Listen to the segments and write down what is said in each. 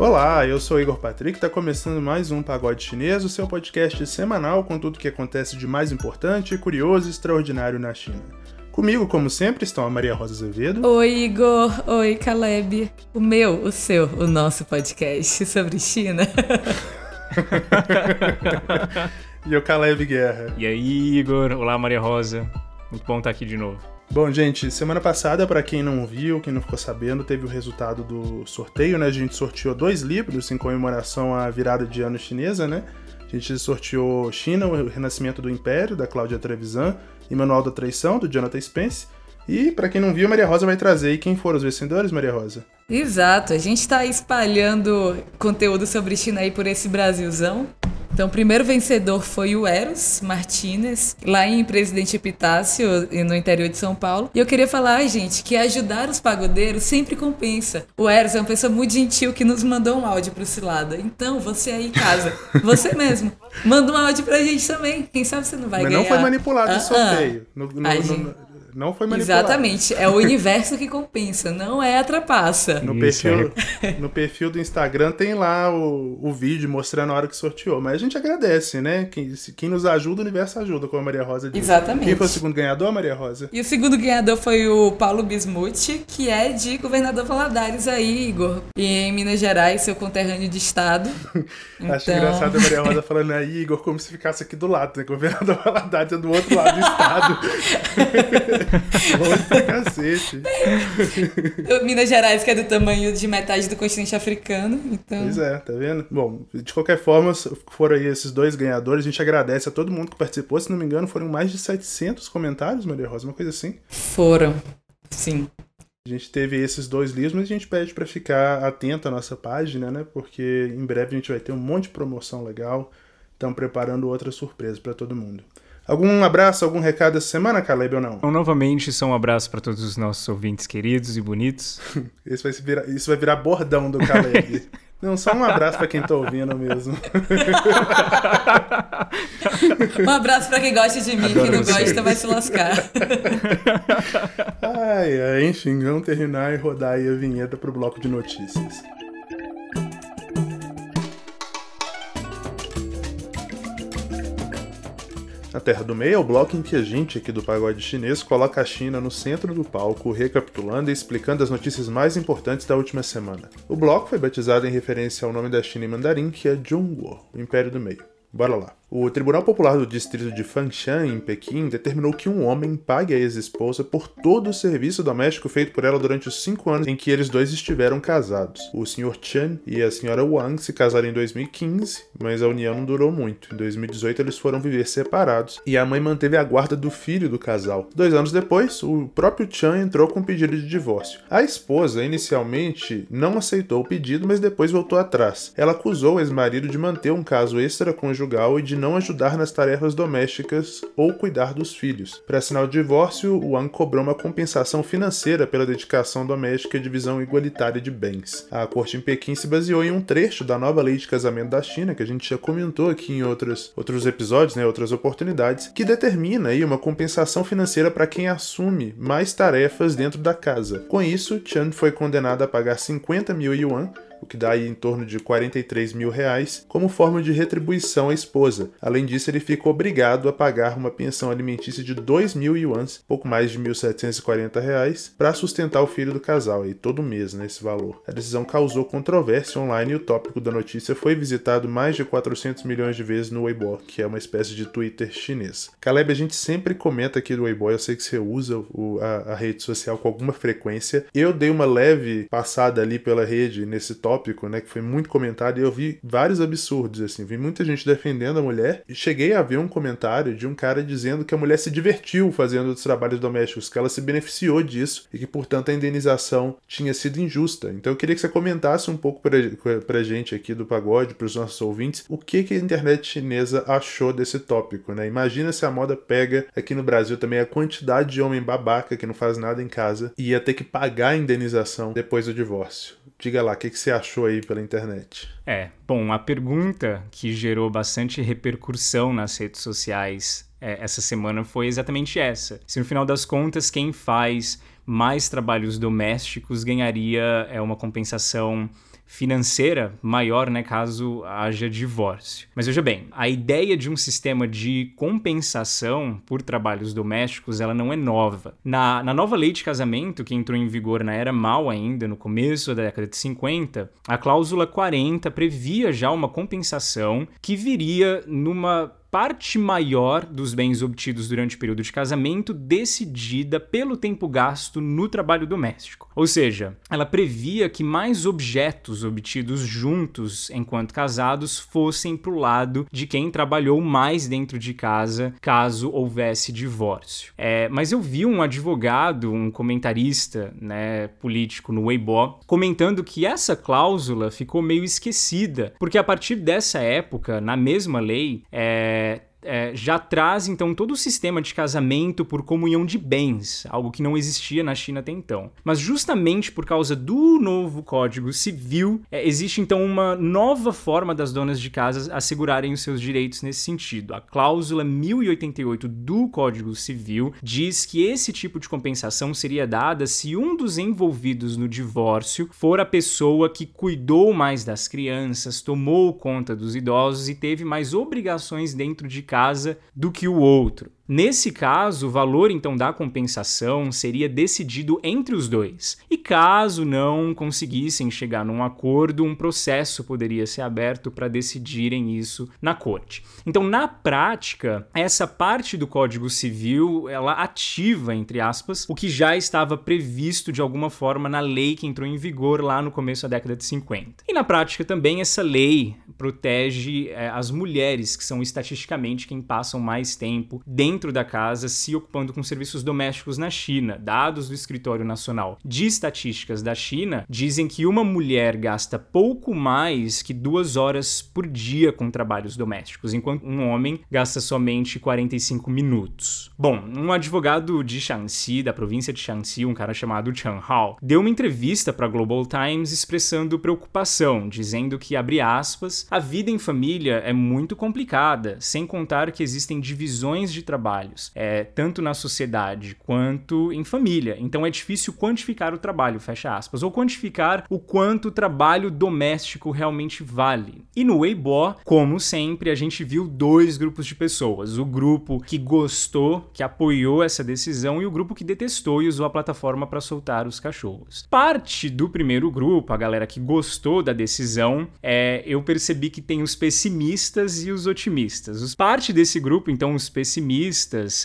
Olá, eu sou Igor Patrick, está começando mais um Pagode Chinês, o seu podcast semanal com tudo que acontece de mais importante, curioso e extraordinário na China. Comigo, como sempre, estão a Maria Rosa Azevedo. Oi, Igor. Oi, Caleb. O meu, o seu, o nosso podcast sobre China. e o Caleb Guerra. E aí, Igor. Olá, Maria Rosa. Muito bom estar aqui de novo. Bom, gente, semana passada, para quem não viu, quem não ficou sabendo, teve o resultado do sorteio, né? A gente sorteou dois livros em comemoração à virada de ano chinesa, né? A gente sorteou China, o Renascimento do Império, da Cláudia Trevisan, e Manual da Traição, do Jonathan Spence. E, para quem não viu, Maria Rosa vai trazer. Quem foram os vencedores, Maria Rosa? Exato, a gente está espalhando conteúdo sobre China aí por esse Brasilzão. Então, o primeiro vencedor foi o Eros Martinez, lá em Presidente Epitácio, no interior de São Paulo. E eu queria falar, gente, que ajudar os pagodeiros sempre compensa. O Eros é uma pessoa muito gentil que nos mandou um áudio pro Cilada. Então, você aí em casa, você mesmo, manda um áudio pra gente também. Quem sabe você não vai Mas ganhar. Mas não foi manipulado o uh -uh. sorteio. No, no, no, não foi manipulado. Exatamente. É o universo que compensa, não é a trapaça. No, perfil, no perfil do Instagram tem lá o, o vídeo mostrando a hora que sorteou. Mas a gente agradece, né? Quem, quem nos ajuda, o universo ajuda, como a Maria Rosa disse. Exatamente. Quem foi o segundo ganhador, Maria Rosa? E o segundo ganhador foi o Paulo Bismuth, que é de Governador Valadares aí, Igor. E em Minas Gerais, seu conterrâneo de estado. então... Acho engraçado a Maria Rosa falando aí, Igor, como se ficasse aqui do lado, né? Governador Valadares é do outro lado do estado. Longe pra cacete. Minas Gerais, que é do tamanho de metade do continente africano. Então... Pois é, tá vendo? Bom, de qualquer forma, foram aí esses dois ganhadores. A gente agradece a todo mundo que participou. Se não me engano, foram mais de 700 comentários, Maria Rosa, uma coisa assim. Foram, sim. A gente teve esses dois livros, mas a gente pede para ficar atento à nossa página, né? Porque em breve a gente vai ter um monte de promoção legal. Estamos preparando outra surpresa para todo mundo. Algum abraço, algum recado essa semana, Caleb, ou não? Então, novamente, só um abraço para todos os nossos ouvintes queridos e bonitos. Esse vai virar, isso vai virar bordão do Caleb. Não, só um abraço para quem tá ouvindo mesmo. um abraço para quem gosta de mim, Adoro quem não você. gosta vai se lascar. ai, ai, enfim, vamos terminar e rodar aí a vinheta pro bloco de notícias. A Terra do Meio é o bloco em que a gente aqui do pagode chinês coloca a China no centro do palco, recapitulando e explicando as notícias mais importantes da última semana. O bloco foi batizado em referência ao nome da China em mandarim, que é Zhongguo, o Império do Meio. Bora lá. O Tribunal Popular do Distrito de Fangshan, em Pequim, determinou que um homem pague a ex-esposa por todo o serviço doméstico feito por ela durante os cinco anos em que eles dois estiveram casados. O Sr. Chen e a Sra. Wang se casaram em 2015, mas a união não durou muito. Em 2018, eles foram viver separados e a mãe manteve a guarda do filho do casal. Dois anos depois, o próprio Chen entrou com um pedido de divórcio. A esposa, inicialmente, não aceitou o pedido, mas depois voltou atrás. Ela acusou o ex-marido de manter um caso extraconjugal e de não ajudar nas tarefas domésticas ou cuidar dos filhos. Para assinar o divórcio, Wang cobrou uma compensação financeira pela dedicação doméstica e divisão igualitária de bens. A corte em Pequim se baseou em um trecho da nova lei de casamento da China, que a gente já comentou aqui em outros, outros episódios, né, outras oportunidades, que determina aí uma compensação financeira para quem assume mais tarefas dentro da casa. Com isso, Chan foi condenado a pagar 50 mil yuan o que dá aí em torno de 43 mil reais, como forma de retribuição à esposa. Além disso, ele fica obrigado a pagar uma pensão alimentícia de 2 mil yuans, pouco mais de 1.740 reais, para sustentar o filho do casal, aí todo mês nesse né, valor. A decisão causou controvérsia online e o tópico da notícia foi visitado mais de 400 milhões de vezes no Weibo, que é uma espécie de Twitter chinês. Caleb, a gente sempre comenta aqui do Weibo, eu sei que você usa o, a, a rede social com alguma frequência. Eu dei uma leve passada ali pela rede nesse tópico tópico, né, que foi muito comentado, e eu vi vários absurdos, assim, vi muita gente defendendo a mulher, e cheguei a ver um comentário de um cara dizendo que a mulher se divertiu fazendo os trabalhos domésticos, que ela se beneficiou disso, e que, portanto, a indenização tinha sido injusta. Então eu queria que você comentasse um pouco pra, pra gente aqui do Pagode, pros nossos ouvintes, o que, que a internet chinesa achou desse tópico, né? Imagina se a moda pega aqui no Brasil também a quantidade de homem babaca que não faz nada em casa e ia ter que pagar a indenização depois do divórcio. Diga lá, o que, que você achou aí pela internet? É, bom, a pergunta que gerou bastante repercussão nas redes sociais é, essa semana foi exatamente essa. Se no final das contas quem faz mais trabalhos domésticos ganharia é, uma compensação financeira maior, né, caso haja divórcio. Mas veja bem, a ideia de um sistema de compensação por trabalhos domésticos, ela não é nova. Na, na nova lei de casamento, que entrou em vigor na era mal ainda, no começo da década de 50, a cláusula 40 previa já uma compensação que viria numa parte maior dos bens obtidos durante o período de casamento decidida pelo tempo gasto no trabalho doméstico. Ou seja, ela previa que mais objetos obtidos juntos enquanto casados fossem para o lado de quem trabalhou mais dentro de casa caso houvesse divórcio. É, mas eu vi um advogado, um comentarista né, político no Weibo, comentando que essa cláusula ficou meio esquecida, porque a partir dessa época, na mesma lei, é, where é, já traz então todo o sistema de casamento por comunhão de bens, algo que não existia na China até então. Mas justamente por causa do novo Código Civil, é, existe então uma nova forma das donas de casa assegurarem os seus direitos nesse sentido. A cláusula 1088 do Código Civil diz que esse tipo de compensação seria dada se um dos envolvidos no divórcio for a pessoa que cuidou mais das crianças, tomou conta dos idosos e teve mais obrigações dentro de casa do que o outro. Nesse caso, o valor então da compensação seria decidido entre os dois. E caso não conseguissem chegar num acordo, um processo poderia ser aberto para decidirem isso na corte. Então, na prática, essa parte do Código Civil, ela ativa entre aspas o que já estava previsto de alguma forma na lei que entrou em vigor lá no começo da década de 50. E na prática também essa lei protege é, as mulheres que são estatisticamente quem passam mais tempo dentro dentro da casa se ocupando com serviços domésticos na China. Dados do Escritório Nacional de Estatísticas da China dizem que uma mulher gasta pouco mais que duas horas por dia com trabalhos domésticos, enquanto um homem gasta somente 45 minutos. Bom, um advogado de Shaanxi, da província de Shaanxi, um cara chamado Chan Hao, deu uma entrevista para Global Times expressando preocupação, dizendo que, abre aspas, a vida em família é muito complicada, sem contar que existem divisões de trabalho trabalhos, é, tanto na sociedade quanto em família. Então é difícil quantificar o trabalho, fecha aspas, ou quantificar o quanto o trabalho doméstico realmente vale. E no Weibo, como sempre, a gente viu dois grupos de pessoas: o grupo que gostou, que apoiou essa decisão, e o grupo que detestou e usou a plataforma para soltar os cachorros. Parte do primeiro grupo, a galera que gostou da decisão, é, eu percebi que tem os pessimistas e os otimistas. Parte desse grupo, então, os pessimistas,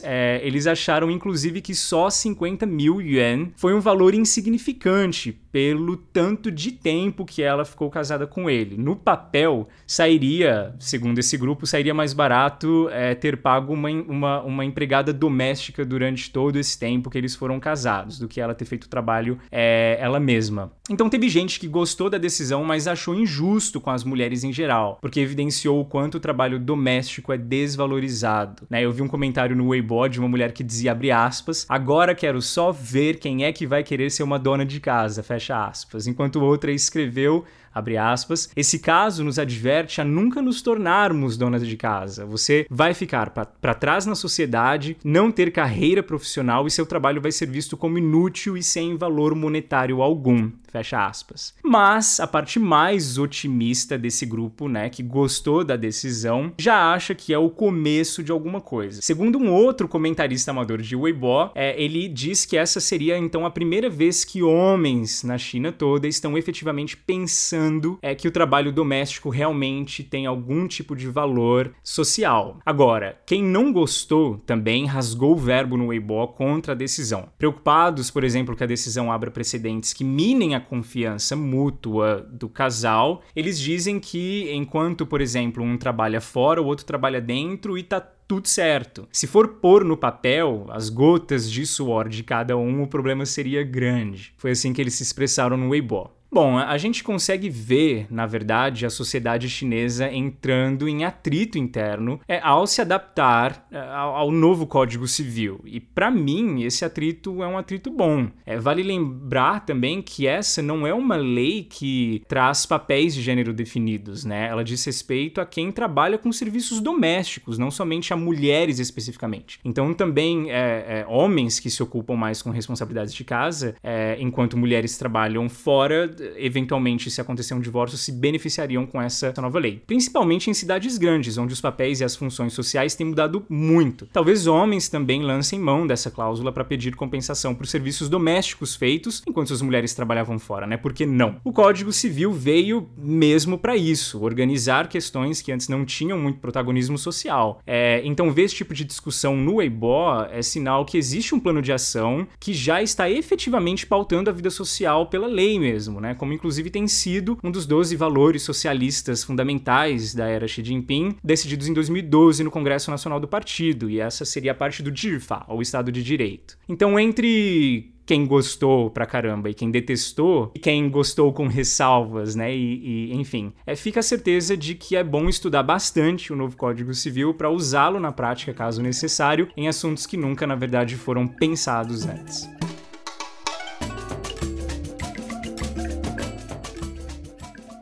é, eles acharam inclusive que só 50 mil yuan foi um valor insignificante pelo tanto de tempo que ela ficou casada com ele. No papel, sairia, segundo esse grupo, sairia mais barato é, ter pago uma, uma, uma, empregada doméstica durante todo esse tempo que eles foram casados, do que ela ter feito o trabalho é, ela mesma. Então teve gente que gostou da decisão, mas achou injusto com as mulheres em geral, porque evidenciou o quanto o trabalho doméstico é desvalorizado. Né? Eu vi um comentário no Weibo de uma mulher que dizia, abre aspas, agora quero só ver quem é que vai querer ser uma dona de casa, fecha fecha aspas, enquanto outra escreveu abre aspas, esse caso nos adverte a nunca nos tornarmos donas de casa. Você vai ficar para trás na sociedade, não ter carreira profissional e seu trabalho vai ser visto como inútil e sem valor monetário algum. Fecha aspas. Mas a parte mais otimista desse grupo, né, que gostou da decisão, já acha que é o começo de alguma coisa. Segundo um outro comentarista amador de Weibo, é, ele diz que essa seria então a primeira vez que homens na China toda estão efetivamente pensando é que o trabalho doméstico realmente tem algum tipo de valor social. Agora, quem não gostou também rasgou o verbo no Weibo contra a decisão. Preocupados, por exemplo, que a decisão abra precedentes que minem a confiança mútua do casal, eles dizem que enquanto, por exemplo, um trabalha fora, o outro trabalha dentro e tá tudo certo. Se for pôr no papel as gotas de suor de cada um, o problema seria grande. Foi assim que eles se expressaram no Weibo. Bom, a gente consegue ver, na verdade, a sociedade chinesa entrando em atrito interno é, ao se adaptar é, ao, novo Código Civil. E para mim, esse atrito é um atrito bom. É, vale lembrar também que essa não é uma lei que traz papéis de gênero definidos, né? Ela diz respeito a quem trabalha com serviços domésticos, não somente a mulheres especificamente. Então, também é, é homens que se ocupam mais com responsabilidades de casa, é, enquanto mulheres trabalham fora eventualmente, se acontecer um divórcio, se beneficiariam com essa nova lei. Principalmente em cidades grandes, onde os papéis e as funções sociais têm mudado muito. Talvez homens também lancem mão dessa cláusula para pedir compensação por serviços domésticos feitos enquanto as mulheres trabalhavam fora, né? Por que não? O Código Civil veio mesmo para isso, organizar questões que antes não tinham muito protagonismo social. É, então, ver esse tipo de discussão no EIBO é sinal que existe um plano de ação que já está efetivamente pautando a vida social pela lei mesmo, né? Como inclusive tem sido um dos 12 valores socialistas fundamentais da era Xi Jinping, decididos em 2012 no Congresso Nacional do Partido, e essa seria a parte do DIRFA, ou Estado de Direito. Então, entre quem gostou pra caramba e quem detestou, e quem gostou com ressalvas, né? E, e enfim, é, fica a certeza de que é bom estudar bastante o novo Código Civil para usá-lo na prática, caso necessário, em assuntos que nunca, na verdade, foram pensados antes.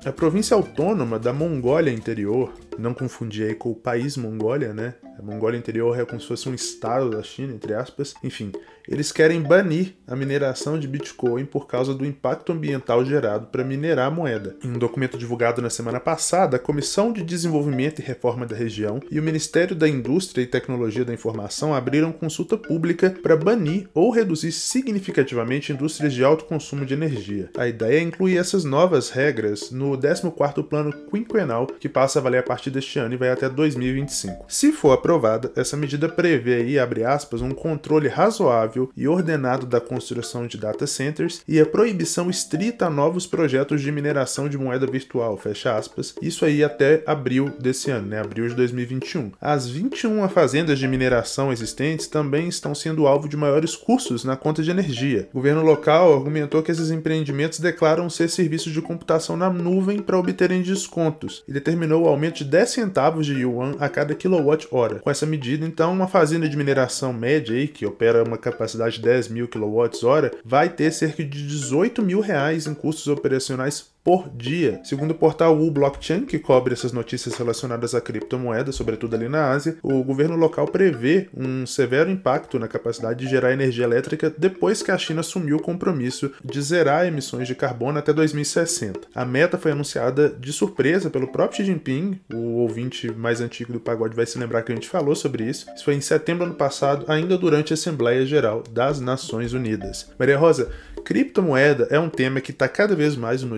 A província autônoma da Mongólia Interior, não confundir aí com o país Mongólia, né? A Mongólia Interior é como se fosse um estado da China, entre aspas. Enfim, eles querem banir a mineração de Bitcoin por causa do impacto ambiental gerado para minerar a moeda. Em um documento divulgado na semana passada, a Comissão de Desenvolvimento e Reforma da região e o Ministério da Indústria e Tecnologia da Informação abriram consulta pública para banir ou reduzir significativamente indústrias de alto consumo de energia. A ideia é incluir essas novas regras no 14º Plano Quinquenal, que passa a valer a partir deste ano e vai até 2025. Se for aprovada, essa medida prevê aí, abre aspas, um controle razoável e ordenado da construção de data centers e a proibição estrita a novos projetos de mineração de moeda virtual, fecha aspas. Isso aí até abril desse ano, né, abril de 2021. As 21 fazendas de mineração existentes também estão sendo alvo de maiores custos na conta de energia. O governo local argumentou que esses empreendimentos declaram ser serviços de computação na nuvem para obterem descontos e determinou o aumento de 10 centavos de yuan a cada quilowatt-hora hora. Com essa medida, então, uma fazenda de mineração média aí, que opera uma capacidade de 10 mil kWh, vai ter cerca de 18 mil reais em custos operacionais por dia. Segundo o portal U Blockchain, que cobre essas notícias relacionadas a criptomoedas, sobretudo ali na Ásia, o governo local prevê um severo impacto na capacidade de gerar energia elétrica depois que a China assumiu o compromisso de zerar emissões de carbono até 2060. A meta foi anunciada de surpresa pelo próprio Xi Jinping, o ouvinte mais antigo do pagode vai se lembrar que a gente falou sobre isso. Isso foi em setembro ano passado, ainda durante a Assembleia Geral das Nações Unidas. Maria Rosa, criptomoeda é um tema que está cada vez mais no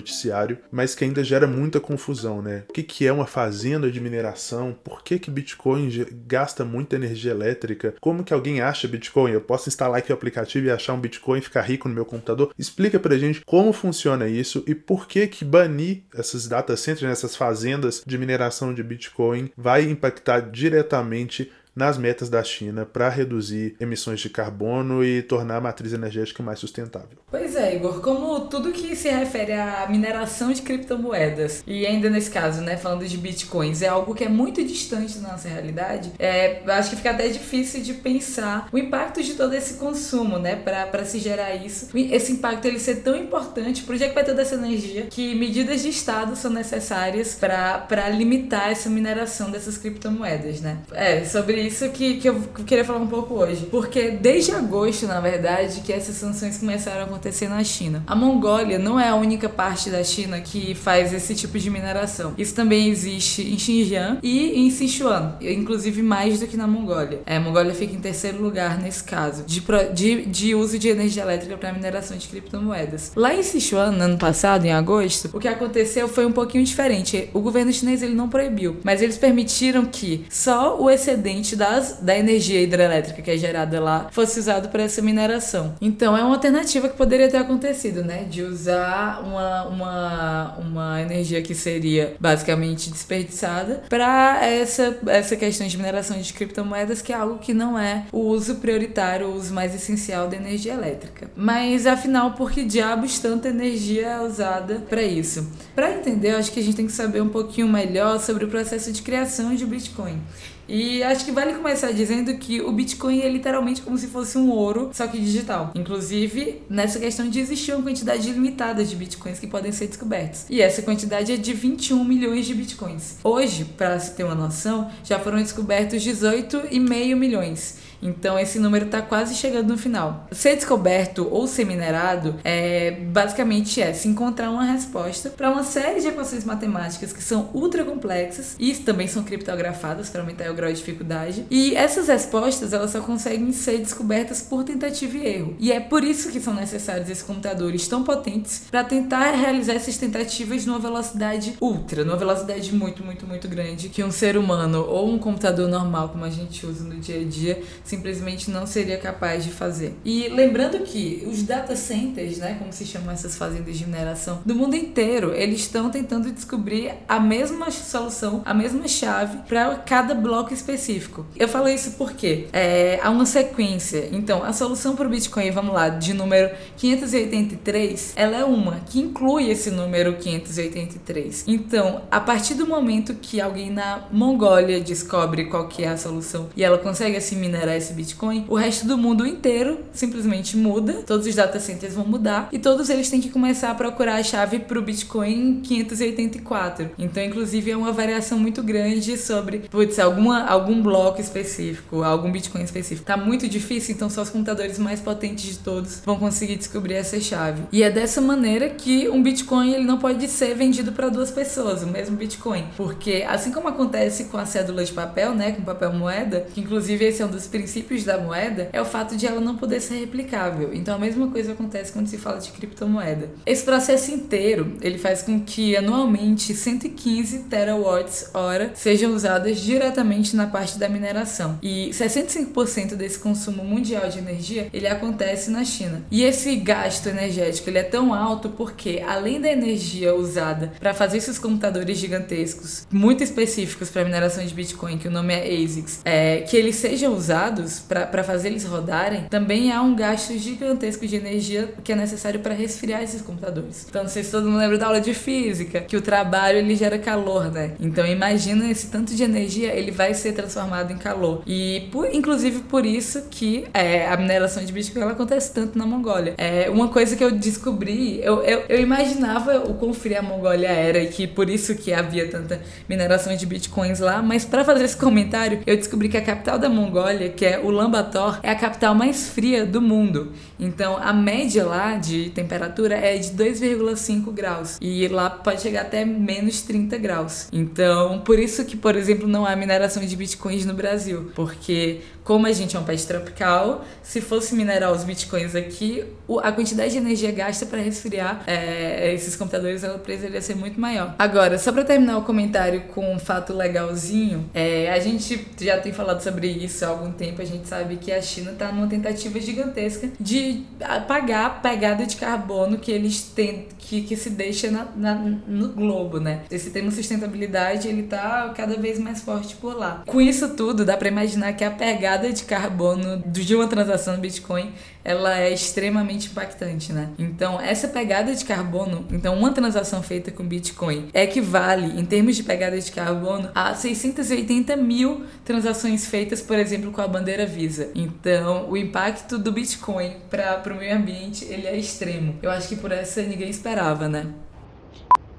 mas que ainda gera muita confusão, né? O que, que é uma fazenda de mineração? Por que, que Bitcoin gasta muita energia elétrica? Como que alguém acha Bitcoin? Eu posso instalar aqui o aplicativo e achar um Bitcoin e ficar rico no meu computador? Explica pra gente como funciona isso e por que que banir essas data centers, né, essas fazendas de mineração de Bitcoin vai impactar diretamente nas metas da China para reduzir emissões de carbono e tornar a matriz energética mais sustentável. Pois é, Igor, como tudo que se refere à mineração de criptomoedas, e ainda nesse caso, né, falando de bitcoins, é algo que é muito distante da nossa realidade, é, acho que fica até difícil de pensar o impacto de todo esse consumo, né, para se gerar isso. Esse impacto ele ser tão importante, por que vai toda essa energia, que medidas de Estado são necessárias para limitar essa mineração dessas criptomoedas, né? É, sobre isso que, que eu queria falar um pouco hoje. Porque desde agosto, na verdade, que essas sanções começaram a acontecer na China. A Mongólia não é a única parte da China que faz esse tipo de mineração. Isso também existe em Xinjiang e em Sichuan, inclusive mais do que na Mongólia. É, a Mongólia fica em terceiro lugar nesse caso, de, de, de uso de energia elétrica para mineração de criptomoedas. Lá em Sichuan, no ano passado, em agosto, o que aconteceu foi um pouquinho diferente. O governo chinês ele não proibiu, mas eles permitiram que só o excedente das, da energia hidrelétrica que é gerada lá fosse usado para essa mineração. Então é uma alternativa que poderia ter acontecido, né? De usar uma, uma, uma energia que seria basicamente desperdiçada para essa, essa questão de mineração de criptomoedas, que é algo que não é o uso prioritário, o uso mais essencial da energia elétrica. Mas afinal, por que diabos tanta energia é usada para isso? Para entender, eu acho que a gente tem que saber um pouquinho melhor sobre o processo de criação de Bitcoin. E acho que vale começar dizendo que o Bitcoin é literalmente como se fosse um ouro, só que digital. Inclusive, nessa questão de existir uma quantidade limitada de Bitcoins que podem ser descobertos. E essa quantidade é de 21 milhões de Bitcoins. Hoje, para se ter uma noção, já foram descobertos 18,5 milhões. Então esse número está quase chegando no final. Ser descoberto ou ser minerado é basicamente é se encontrar uma resposta para uma série de equações matemáticas que são ultra complexas e também são criptografadas para aumentar o grau de dificuldade. E essas respostas elas só conseguem ser descobertas por tentativa e erro. E é por isso que são necessários esses computadores tão potentes para tentar realizar essas tentativas numa velocidade ultra, numa velocidade muito, muito, muito grande que um ser humano ou um computador normal como a gente usa no dia a dia simplesmente não seria capaz de fazer. E lembrando que os data centers, né, como se chamam essas fazendas de mineração do mundo inteiro, eles estão tentando descobrir a mesma solução, a mesma chave para cada bloco específico. Eu falo isso porque é, há uma sequência. Então, a solução para o Bitcoin, vamos lá, de número 583, ela é uma que inclui esse número 583. Então, a partir do momento que alguém na Mongólia descobre qual que é a solução e ela consegue assim minerar esse Bitcoin, o resto do mundo inteiro simplesmente muda, todos os data centers vão mudar e todos eles têm que começar a procurar a chave para o Bitcoin 584. Então, inclusive, é uma variação muito grande sobre, putz, alguma, algum bloco específico, algum Bitcoin específico. Tá muito difícil, então só os computadores mais potentes de todos vão conseguir descobrir essa chave. E é dessa maneira que um Bitcoin ele não pode ser vendido para duas pessoas, o mesmo Bitcoin, porque assim como acontece com a cédula de papel, né, com papel moeda, que inclusive esse é um dos princípios da moeda, é o fato de ela não poder ser replicável. Então a mesma coisa acontece quando se fala de criptomoeda. Esse processo inteiro, ele faz com que anualmente 115 terawatts hora sejam usadas diretamente na parte da mineração. E 65% desse consumo mundial de energia, ele acontece na China. E esse gasto energético, ele é tão alto porque além da energia usada para fazer esses computadores gigantescos, muito específicos para mineração de Bitcoin, que o nome é ASICs, é, que eles sejam usados para fazer eles rodarem, também há um gasto gigantesco de energia que é necessário para resfriar esses computadores. Então, não sei se todo mundo lembra da aula de física, que o trabalho ele gera calor, né? Então, imagina esse tanto de energia, ele vai ser transformado em calor. E, por, inclusive, por isso que é, a mineração de Bitcoin ela acontece tanto na Mongólia. É uma coisa que eu descobri, eu, eu, eu imaginava o quão fria a Mongólia era e que por isso que havia tanta mineração de Bitcoins lá, mas para fazer esse comentário, eu descobri que a capital da Mongólia, que é Ulaanbaatar, é a capital mais fria do mundo. Então, a média lá de temperatura é de 2,5 graus e lá pode chegar até menos 30 graus. Então, por isso que, por exemplo, não há mineração de bitcoins no Brasil, porque como a gente é um país tropical, se fosse minerar os bitcoins aqui, a quantidade de energia gasta para resfriar é, esses computadores ela precisaria ser muito maior. Agora, só para terminar o comentário com um fato legalzinho, é, a gente já tem falado sobre isso há algum tempo, a gente sabe que a China está numa tentativa gigantesca de apagar a pegada de carbono que eles têm, que, que se deixa na, na, no globo, né? Esse termo sustentabilidade, ele tá cada vez mais forte por lá. Com isso tudo, dá para imaginar que a pegada pegada de carbono de uma transação no Bitcoin ela é extremamente impactante, né? Então, essa pegada de carbono, então uma transação feita com Bitcoin equivale, em termos de pegada de carbono, a 680 mil transações feitas, por exemplo, com a bandeira Visa. Então, o impacto do Bitcoin para o meio ambiente, ele é extremo. Eu acho que por essa ninguém esperava, né?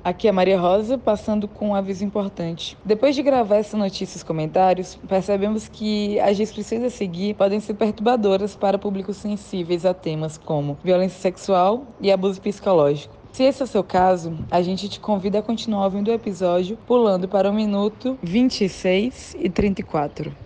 Aqui é Maria Rosa, passando com um aviso importante. Depois de gravar essa notícia e comentários, percebemos que as descrições a seguir podem ser perturbadoras para públicos sensíveis a temas como violência sexual e abuso psicológico. Se esse é o seu caso, a gente te convida a continuar ouvindo o episódio pulando para o minuto 26 e 34.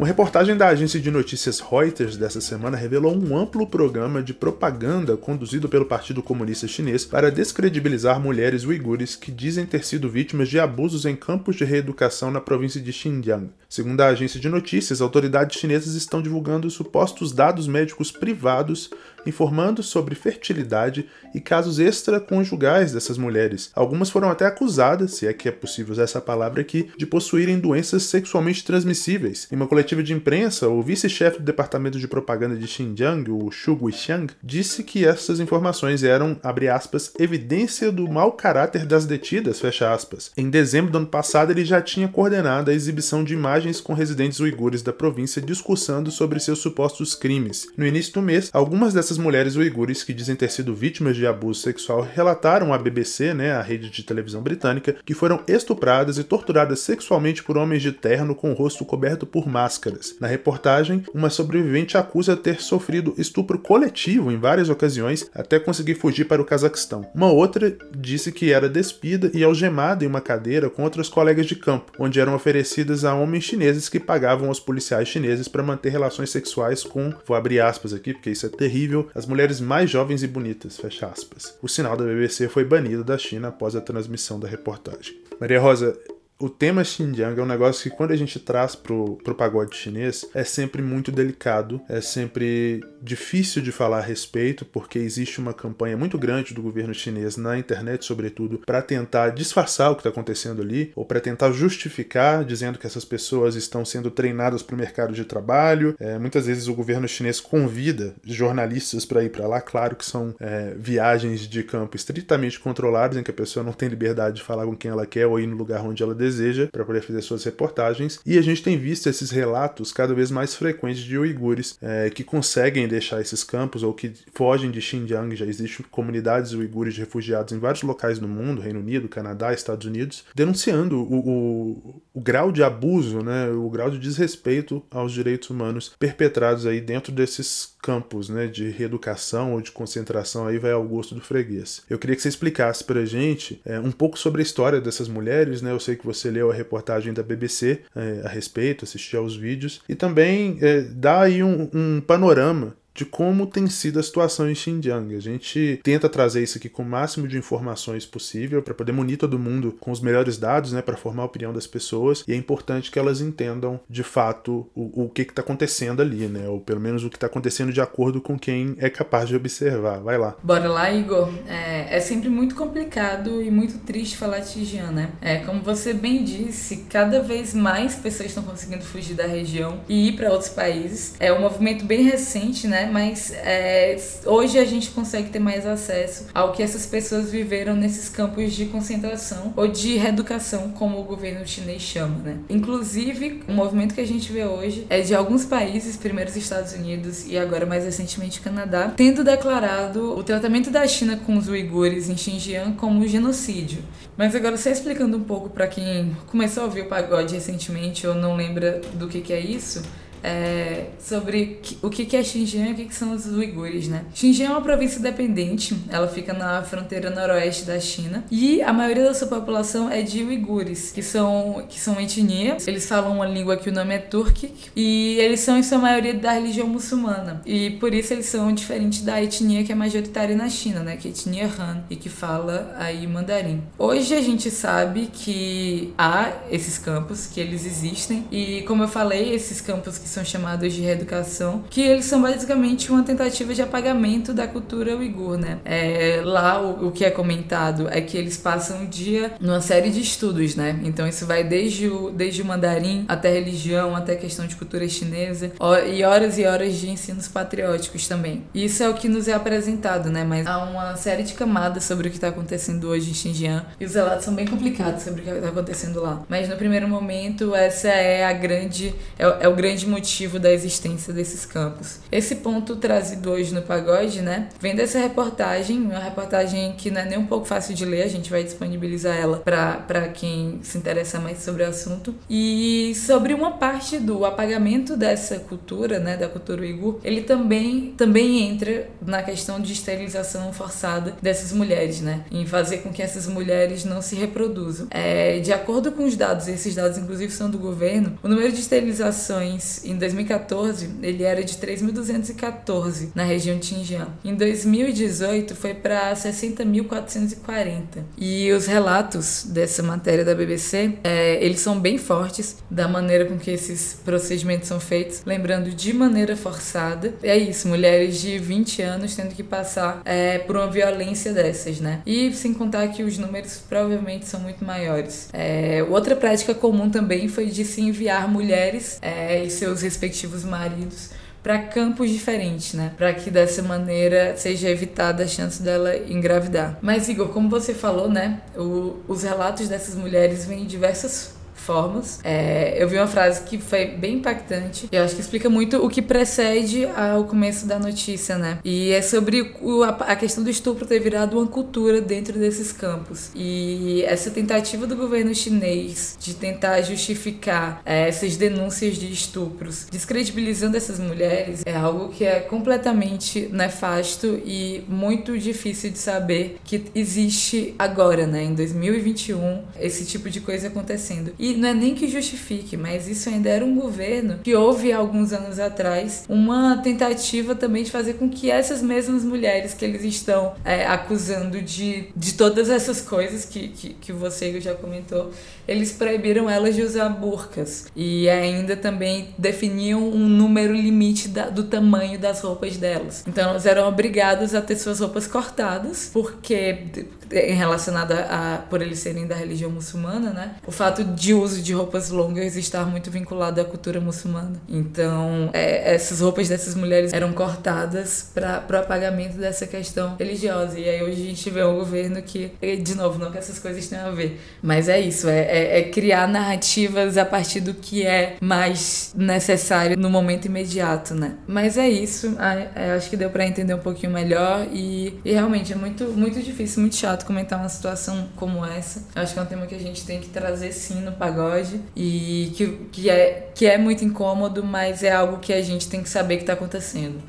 Uma reportagem da agência de notícias Reuters dessa semana revelou um amplo programa de propaganda conduzido pelo Partido Comunista Chinês para descredibilizar mulheres uigures que dizem ter sido vítimas de abusos em campos de reeducação na província de Xinjiang. Segundo a agência de notícias, autoridades chinesas estão divulgando supostos dados médicos privados informando sobre fertilidade e casos extraconjugais dessas mulheres. Algumas foram até acusadas, se é que é possível usar essa palavra aqui, de possuírem doenças sexualmente transmissíveis. Em uma coletiva de imprensa, o vice-chefe do departamento de propaganda de Xinjiang, o Xu Guixiang, disse que essas informações eram, abre aspas, evidência do mau caráter das detidas, fecha aspas. Em dezembro do ano passado, ele já tinha coordenado a exibição de imagens com residentes uigures da província discursando sobre seus supostos crimes. No início do mês, algumas dessas mulheres uigures que dizem ter sido vítimas de abuso sexual relataram à BBC, né, a rede de televisão britânica, que foram estupradas e torturadas sexualmente por homens de terno com o rosto coberto por máscaras. Na reportagem, uma sobrevivente acusa ter sofrido estupro coletivo em várias ocasiões até conseguir fugir para o Cazaquistão. Uma outra disse que era despida e algemada em uma cadeira com outras colegas de campo, onde eram oferecidas a homens chineses que pagavam aos policiais chineses para manter relações sexuais com, vou abrir aspas aqui porque isso é terrível, as mulheres mais jovens e bonitas, fecha aspas. O sinal da BBC foi banido da China após a transmissão da reportagem. Maria Rosa, o tema Xinjiang é um negócio que quando a gente traz pro, pro pagode chinês é sempre muito delicado, é sempre difícil de falar a respeito, porque existe uma campanha muito grande do governo chinês na internet, sobretudo, para tentar disfarçar o que está acontecendo ali, ou para tentar justificar, dizendo que essas pessoas estão sendo treinadas para o mercado de trabalho. É, muitas vezes o governo chinês convida jornalistas para ir para lá, claro que são é, viagens de campo estritamente controladas, em que a pessoa não tem liberdade de falar com quem ela quer ou ir no lugar onde ela deseja deseja para poder fazer suas reportagens. E a gente tem visto esses relatos cada vez mais frequentes de uigures é, que conseguem deixar esses campos ou que fogem de Xinjiang. Já existem comunidades uigures refugiados em vários locais do mundo, Reino Unido, Canadá, Estados Unidos, denunciando o, o, o grau de abuso, né, o grau de desrespeito aos direitos humanos perpetrados aí dentro desses campos né, de reeducação ou de concentração, aí vai ao gosto do freguês. Eu queria que você explicasse para a gente é, um pouco sobre a história dessas mulheres, né? Eu sei que você leu a reportagem da BBC é, a respeito, assistiu aos vídeos, e também é, dá aí um, um panorama de como tem sido a situação em Xinjiang. A gente tenta trazer isso aqui com o máximo de informações possível para poder munir todo mundo com os melhores dados, né, para formar a opinião das pessoas. E é importante que elas entendam de fato o, o que está acontecendo ali, né, ou pelo menos o que está acontecendo de acordo com quem é capaz de observar. Vai lá. Bora lá, Igor. É, é sempre muito complicado e muito triste falar de Xinjiang, né? É como você bem disse, cada vez mais pessoas estão conseguindo fugir da região e ir para outros países. É um movimento bem recente, né? Mas é, hoje a gente consegue ter mais acesso ao que essas pessoas viveram nesses campos de concentração ou de reeducação, como o governo chinês chama, né? Inclusive, o movimento que a gente vê hoje é de alguns países, primeiro os Estados Unidos e agora mais recentemente o Canadá, tendo declarado o tratamento da China com os uigures em Xinjiang como genocídio. Mas agora, só explicando um pouco para quem começou a ouvir o pagode recentemente ou não lembra do que, que é isso, é, sobre o que é Xinjiang e o que são os uigures, né? Xinjiang é uma província independente, ela fica na fronteira noroeste da China e a maioria da sua população é de uigures, que são, que são etnia. Eles falam uma língua que o nome é turque e eles são em sua maioria da religião muçulmana e por isso eles são diferentes da etnia que é majoritária na China, né? Que é a etnia Han e que fala aí mandarim. Hoje a gente sabe que há esses campos, que eles existem e como eu falei, esses campos que são chamados de reeducação, que eles são basicamente uma tentativa de apagamento da cultura uigur, né? É, lá o, o que é comentado é que eles passam um dia numa série de estudos, né? Então isso vai desde o, desde o mandarim até religião, até questão de cultura chinesa, e horas e horas de ensinos patrióticos também. Isso é o que nos é apresentado, né? Mas há uma série de camadas sobre o que está acontecendo hoje em Xinjiang, e os relatos são bem complicados sobre o que está acontecendo lá. Mas no primeiro momento, essa é a grande, é, é o grande motivo motivo da existência desses campos. Esse ponto trazido hoje no pagode, né, vem dessa reportagem, uma reportagem que não é nem um pouco fácil de ler, a gente vai disponibilizar ela para quem se interessa mais sobre o assunto. E sobre uma parte do apagamento dessa cultura, né, da cultura uigur, ele também, também entra na questão de esterilização forçada dessas mulheres, né, em fazer com que essas mulheres não se reproduzam. É, de acordo com os dados, esses dados inclusive são do governo, o número de esterilizações em 2014, ele era de 3.214 na região Xinjiang. Em 2018, foi para 60.440. E os relatos dessa matéria da BBC, é, eles são bem fortes da maneira com que esses procedimentos são feitos, lembrando de maneira forçada. É isso, mulheres de 20 anos tendo que passar é, por uma violência dessas, né? E sem contar que os números provavelmente são muito maiores. É, outra prática comum também foi de se enviar mulheres é, e seus seus respectivos maridos para campos diferentes, né? Para que dessa maneira seja evitada a chance dela engravidar. Mas Igor, como você falou, né? O, os relatos dessas mulheres vêm em diversas formas. É, eu vi uma frase que foi bem impactante eu acho que explica muito o que precede ao começo da notícia, né? E é sobre o, a, a, questão do estupro ter virado uma cultura dentro desses campos. E essa tentativa do governo chinês de tentar justificar é, essas denúncias de estupros, descredibilizando essas mulheres, é algo que é completamente nefasto e muito difícil de saber que existe agora, né? Em 2021, esse tipo de coisa acontecendo. E não é nem que justifique, mas isso ainda era um governo que houve alguns anos atrás uma tentativa também de fazer com que essas mesmas mulheres que eles estão é, acusando de, de todas essas coisas que, que, que você já comentou, eles proibiram elas de usar burcas e ainda também definiam um número limite da, do tamanho das roupas delas. Então elas eram obrigadas a ter suas roupas cortadas porque em relacionada a por eles serem da religião muçulmana, né? O fato de uso de roupas longas estar muito vinculado à cultura muçulmana. Então, é, essas roupas dessas mulheres eram cortadas para o apagamento dessa questão religiosa. E aí hoje a gente vê um governo que, de novo, não que essas coisas tenham a ver, mas é isso, é, é, é criar narrativas a partir do que é mais necessário no momento imediato, né? Mas é isso, é, acho que deu para entender um pouquinho melhor e, e realmente é muito, muito difícil, muito chato comentar uma situação como essa. Acho que é um tema que a gente tem que trazer sim no pagode e que, que, é, que é muito incômodo, mas é algo que a gente tem que saber que está acontecendo.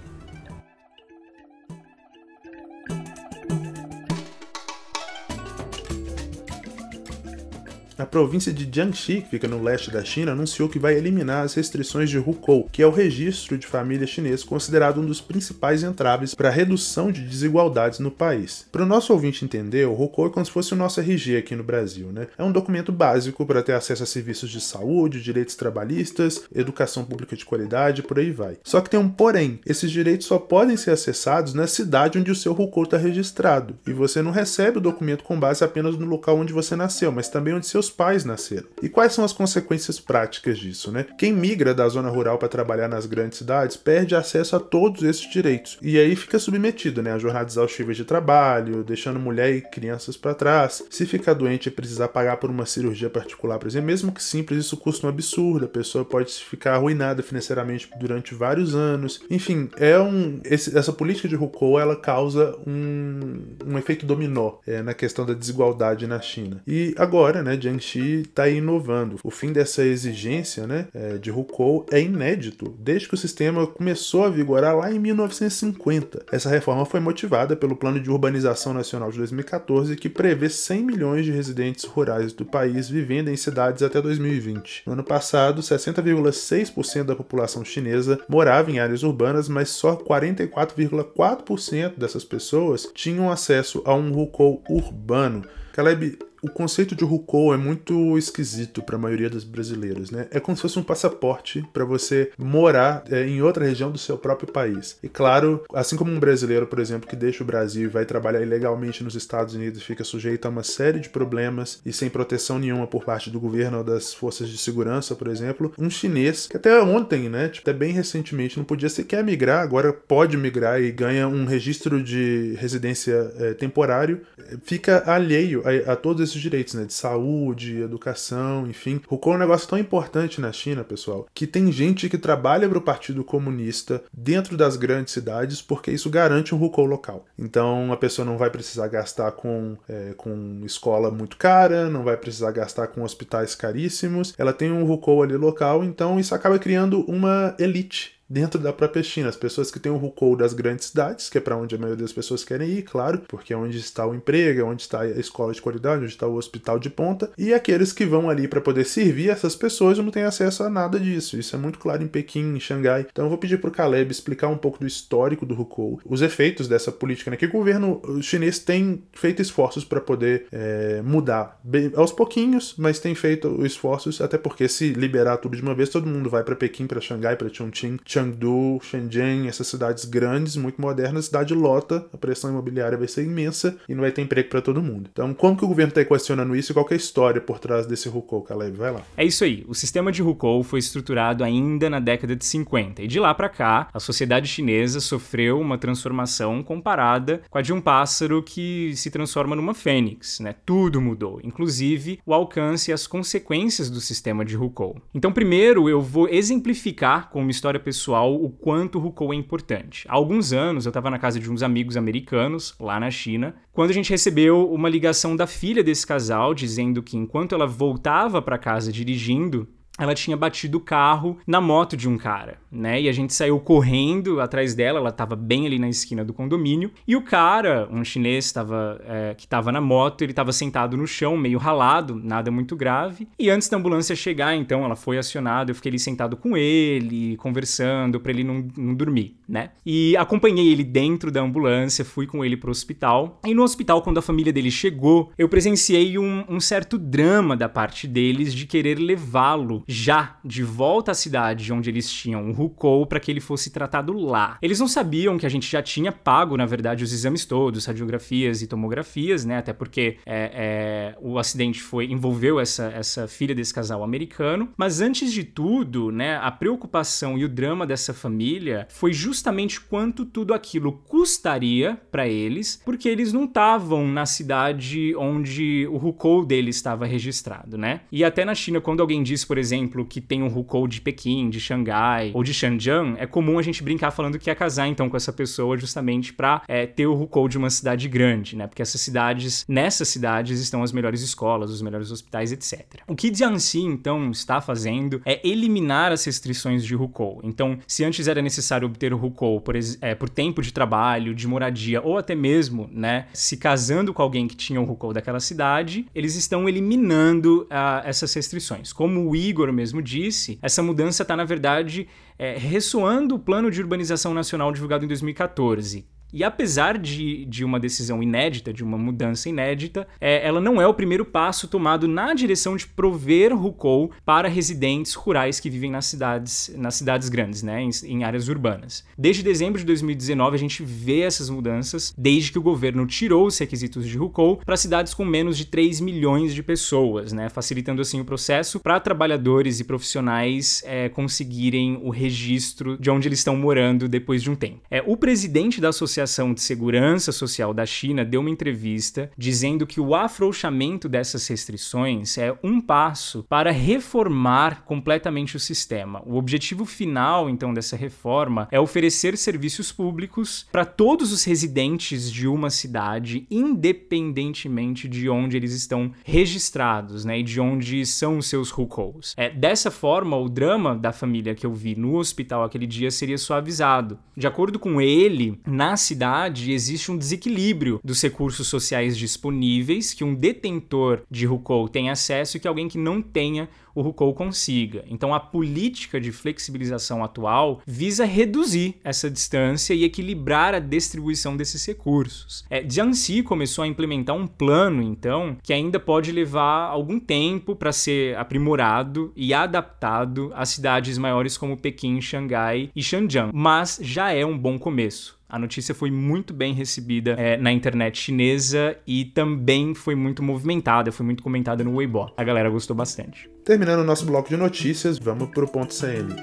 A província de Jiangxi, que fica no leste da China, anunciou que vai eliminar as restrições de Hukou, que é o registro de família chinês considerado um dos principais entraves para a redução de desigualdades no país. Para o nosso ouvinte entender, o Hukou é como se fosse o nosso RG aqui no Brasil, né? É um documento básico para ter acesso a serviços de saúde, direitos trabalhistas, educação pública de qualidade, por aí vai. Só que tem um porém, esses direitos só podem ser acessados na cidade onde o seu Hukou está registrado, e você não recebe o documento com base apenas no local onde você nasceu, mas também onde seus pais nasceram. E quais são as consequências práticas disso, né? Quem migra da zona rural para trabalhar nas grandes cidades perde acesso a todos esses direitos e aí fica submetido, né, a jornadas exaustivas de trabalho, deixando mulher e crianças para trás. Se ficar doente e precisar pagar por uma cirurgia particular, por exemplo, mesmo que simples, isso custa um absurdo. A pessoa pode ficar arruinada financeiramente durante vários anos. Enfim, é um esse, essa política de Hukou ela causa um, um efeito dominó é, na questão da desigualdade na China. E agora, né, Jiang Jiangxi está inovando. O fim dessa exigência né, é, de Hukou é inédito, desde que o sistema começou a vigorar lá em 1950. Essa reforma foi motivada pelo Plano de Urbanização Nacional de 2014, que prevê 100 milhões de residentes rurais do país vivendo em cidades até 2020. No ano passado, 60,6% da população chinesa morava em áreas urbanas, mas só 44,4% dessas pessoas tinham acesso a um Hukou urbano. Caleb, o conceito de Hukou é muito esquisito para a maioria dos brasileiros, né? É como se fosse um passaporte para você morar é, em outra região do seu próprio país. E claro, assim como um brasileiro, por exemplo, que deixa o Brasil e vai trabalhar ilegalmente nos Estados Unidos, fica sujeito a uma série de problemas e sem proteção nenhuma por parte do governo ou das forças de segurança, por exemplo, um chinês que até ontem, né, tipo, até bem recentemente não podia sequer migrar, agora pode migrar e ganha um registro de residência é, temporário, fica alheio a, a todos esses direitos, né? De saúde, educação, enfim. Hukou é um negócio tão importante na China, pessoal, que tem gente que trabalha para o Partido Comunista dentro das grandes cidades porque isso garante um Hukou local. Então a pessoa não vai precisar gastar com, é, com escola muito cara, não vai precisar gastar com hospitais caríssimos. Ela tem um Hukou ali local, então isso acaba criando uma elite dentro da própria China. As pessoas que têm o Hukou das grandes cidades, que é para onde a maioria das pessoas querem ir, claro, porque é onde está o emprego, é onde está a escola de qualidade, onde está o hospital de ponta, e aqueles que vão ali para poder servir essas pessoas não têm acesso a nada disso. Isso é muito claro em Pequim, em Xangai. Então eu vou pedir para o Caleb explicar um pouco do histórico do Hukou, os efeitos dessa política, né? Que o governo chinês tem feito esforços para poder é, mudar, bem, aos pouquinhos, mas tem feito esforços, até porque se liberar tudo de uma vez, todo mundo vai para Pequim, para Xangai, para Chongqing. Chengdu, Shenzhen, essas cidades grandes, muito modernas, a cidade lota, a pressão imobiliária vai ser imensa e não vai ter emprego para todo mundo. Então, como que o governo está equacionando isso e qual é a história por trás desse Hukou, Caleb? Vai lá. É isso aí. O sistema de Hukou foi estruturado ainda na década de 50 e de lá para cá, a sociedade chinesa sofreu uma transformação comparada com a de um pássaro que se transforma numa fênix, né? Tudo mudou, inclusive o alcance e as consequências do sistema de Hukou. Então, primeiro eu vou exemplificar com uma história pessoal o quanto o Hukou é importante. Há alguns anos eu estava na casa de uns amigos americanos lá na China, quando a gente recebeu uma ligação da filha desse casal dizendo que enquanto ela voltava para casa dirigindo, ela tinha batido o carro na moto de um cara, né? E a gente saiu correndo atrás dela, ela estava bem ali na esquina do condomínio, e o cara, um chinês tava, é, que estava na moto, ele estava sentado no chão, meio ralado, nada muito grave. E antes da ambulância chegar, então, ela foi acionada, eu fiquei ali sentado com ele, conversando, para ele não, não dormir, né? E acompanhei ele dentro da ambulância, fui com ele pro hospital. E no hospital, quando a família dele chegou, eu presenciei um, um certo drama da parte deles de querer levá-lo já de volta à cidade onde eles tinham o Rukou para que ele fosse tratado lá. Eles não sabiam que a gente já tinha pago, na verdade, os exames todos, radiografias e tomografias, né? Até porque é, é, o acidente foi envolveu essa, essa filha desse casal americano. Mas antes de tudo, né, a preocupação e o drama dessa família foi justamente quanto tudo aquilo custaria para eles, porque eles não estavam na cidade onde o Rukou dele estava registrado, né? E até na China, quando alguém diz, por exemplo, exemplo, que tem um Hukou de Pequim, de Xangai ou de Shenzhen, é comum a gente brincar falando que ia casar então com essa pessoa justamente para é, ter o Hukou de uma cidade grande, né? Porque essas cidades, nessas cidades estão as melhores escolas, os melhores hospitais, etc. O que Jiangxi então está fazendo é eliminar as restrições de Hukou. Então, se antes era necessário obter o Hukou por, é, por tempo de trabalho, de moradia ou até mesmo, né, se casando com alguém que tinha o Hukou daquela cidade, eles estão eliminando uh, essas restrições. Como o Igor mesmo disse, essa mudança está, na verdade, é, ressoando o plano de urbanização nacional divulgado em 2014, e apesar de, de uma decisão inédita, de uma mudança inédita, é, ela não é o primeiro passo tomado na direção de prover RUCOL para residentes rurais que vivem nas cidades, nas cidades grandes, né, em, em áreas urbanas. Desde dezembro de 2019, a gente vê essas mudanças, desde que o governo tirou os requisitos de RUCOL para cidades com menos de 3 milhões de pessoas, né, facilitando assim o processo para trabalhadores e profissionais é, conseguirem o registro de onde eles estão morando depois de um tempo. É, o presidente da Associação Associação de Segurança Social da China deu uma entrevista dizendo que o afrouxamento dessas restrições é um passo para reformar completamente o sistema. O objetivo final, então, dessa reforma é oferecer serviços públicos para todos os residentes de uma cidade, independentemente de onde eles estão registrados, né, e de onde são os seus hukou. É, dessa forma, o drama da família que eu vi no hospital aquele dia seria suavizado. De acordo com ele, na cidade existe um desequilíbrio dos recursos sociais disponíveis que um detentor de Rukou tem acesso e que alguém que não tenha o Rukou consiga. Então a política de flexibilização atual visa reduzir essa distância e equilibrar a distribuição desses recursos. É, Jiangxi começou a implementar um plano, então, que ainda pode levar algum tempo para ser aprimorado e adaptado às cidades maiores como Pequim, Xangai e Shenzhen, mas já é um bom começo. A notícia foi muito bem recebida é, na internet chinesa e também foi muito movimentada, foi muito comentada no Weibo. A galera gostou bastante. Terminando o nosso bloco de notícias, vamos para o ponto CN.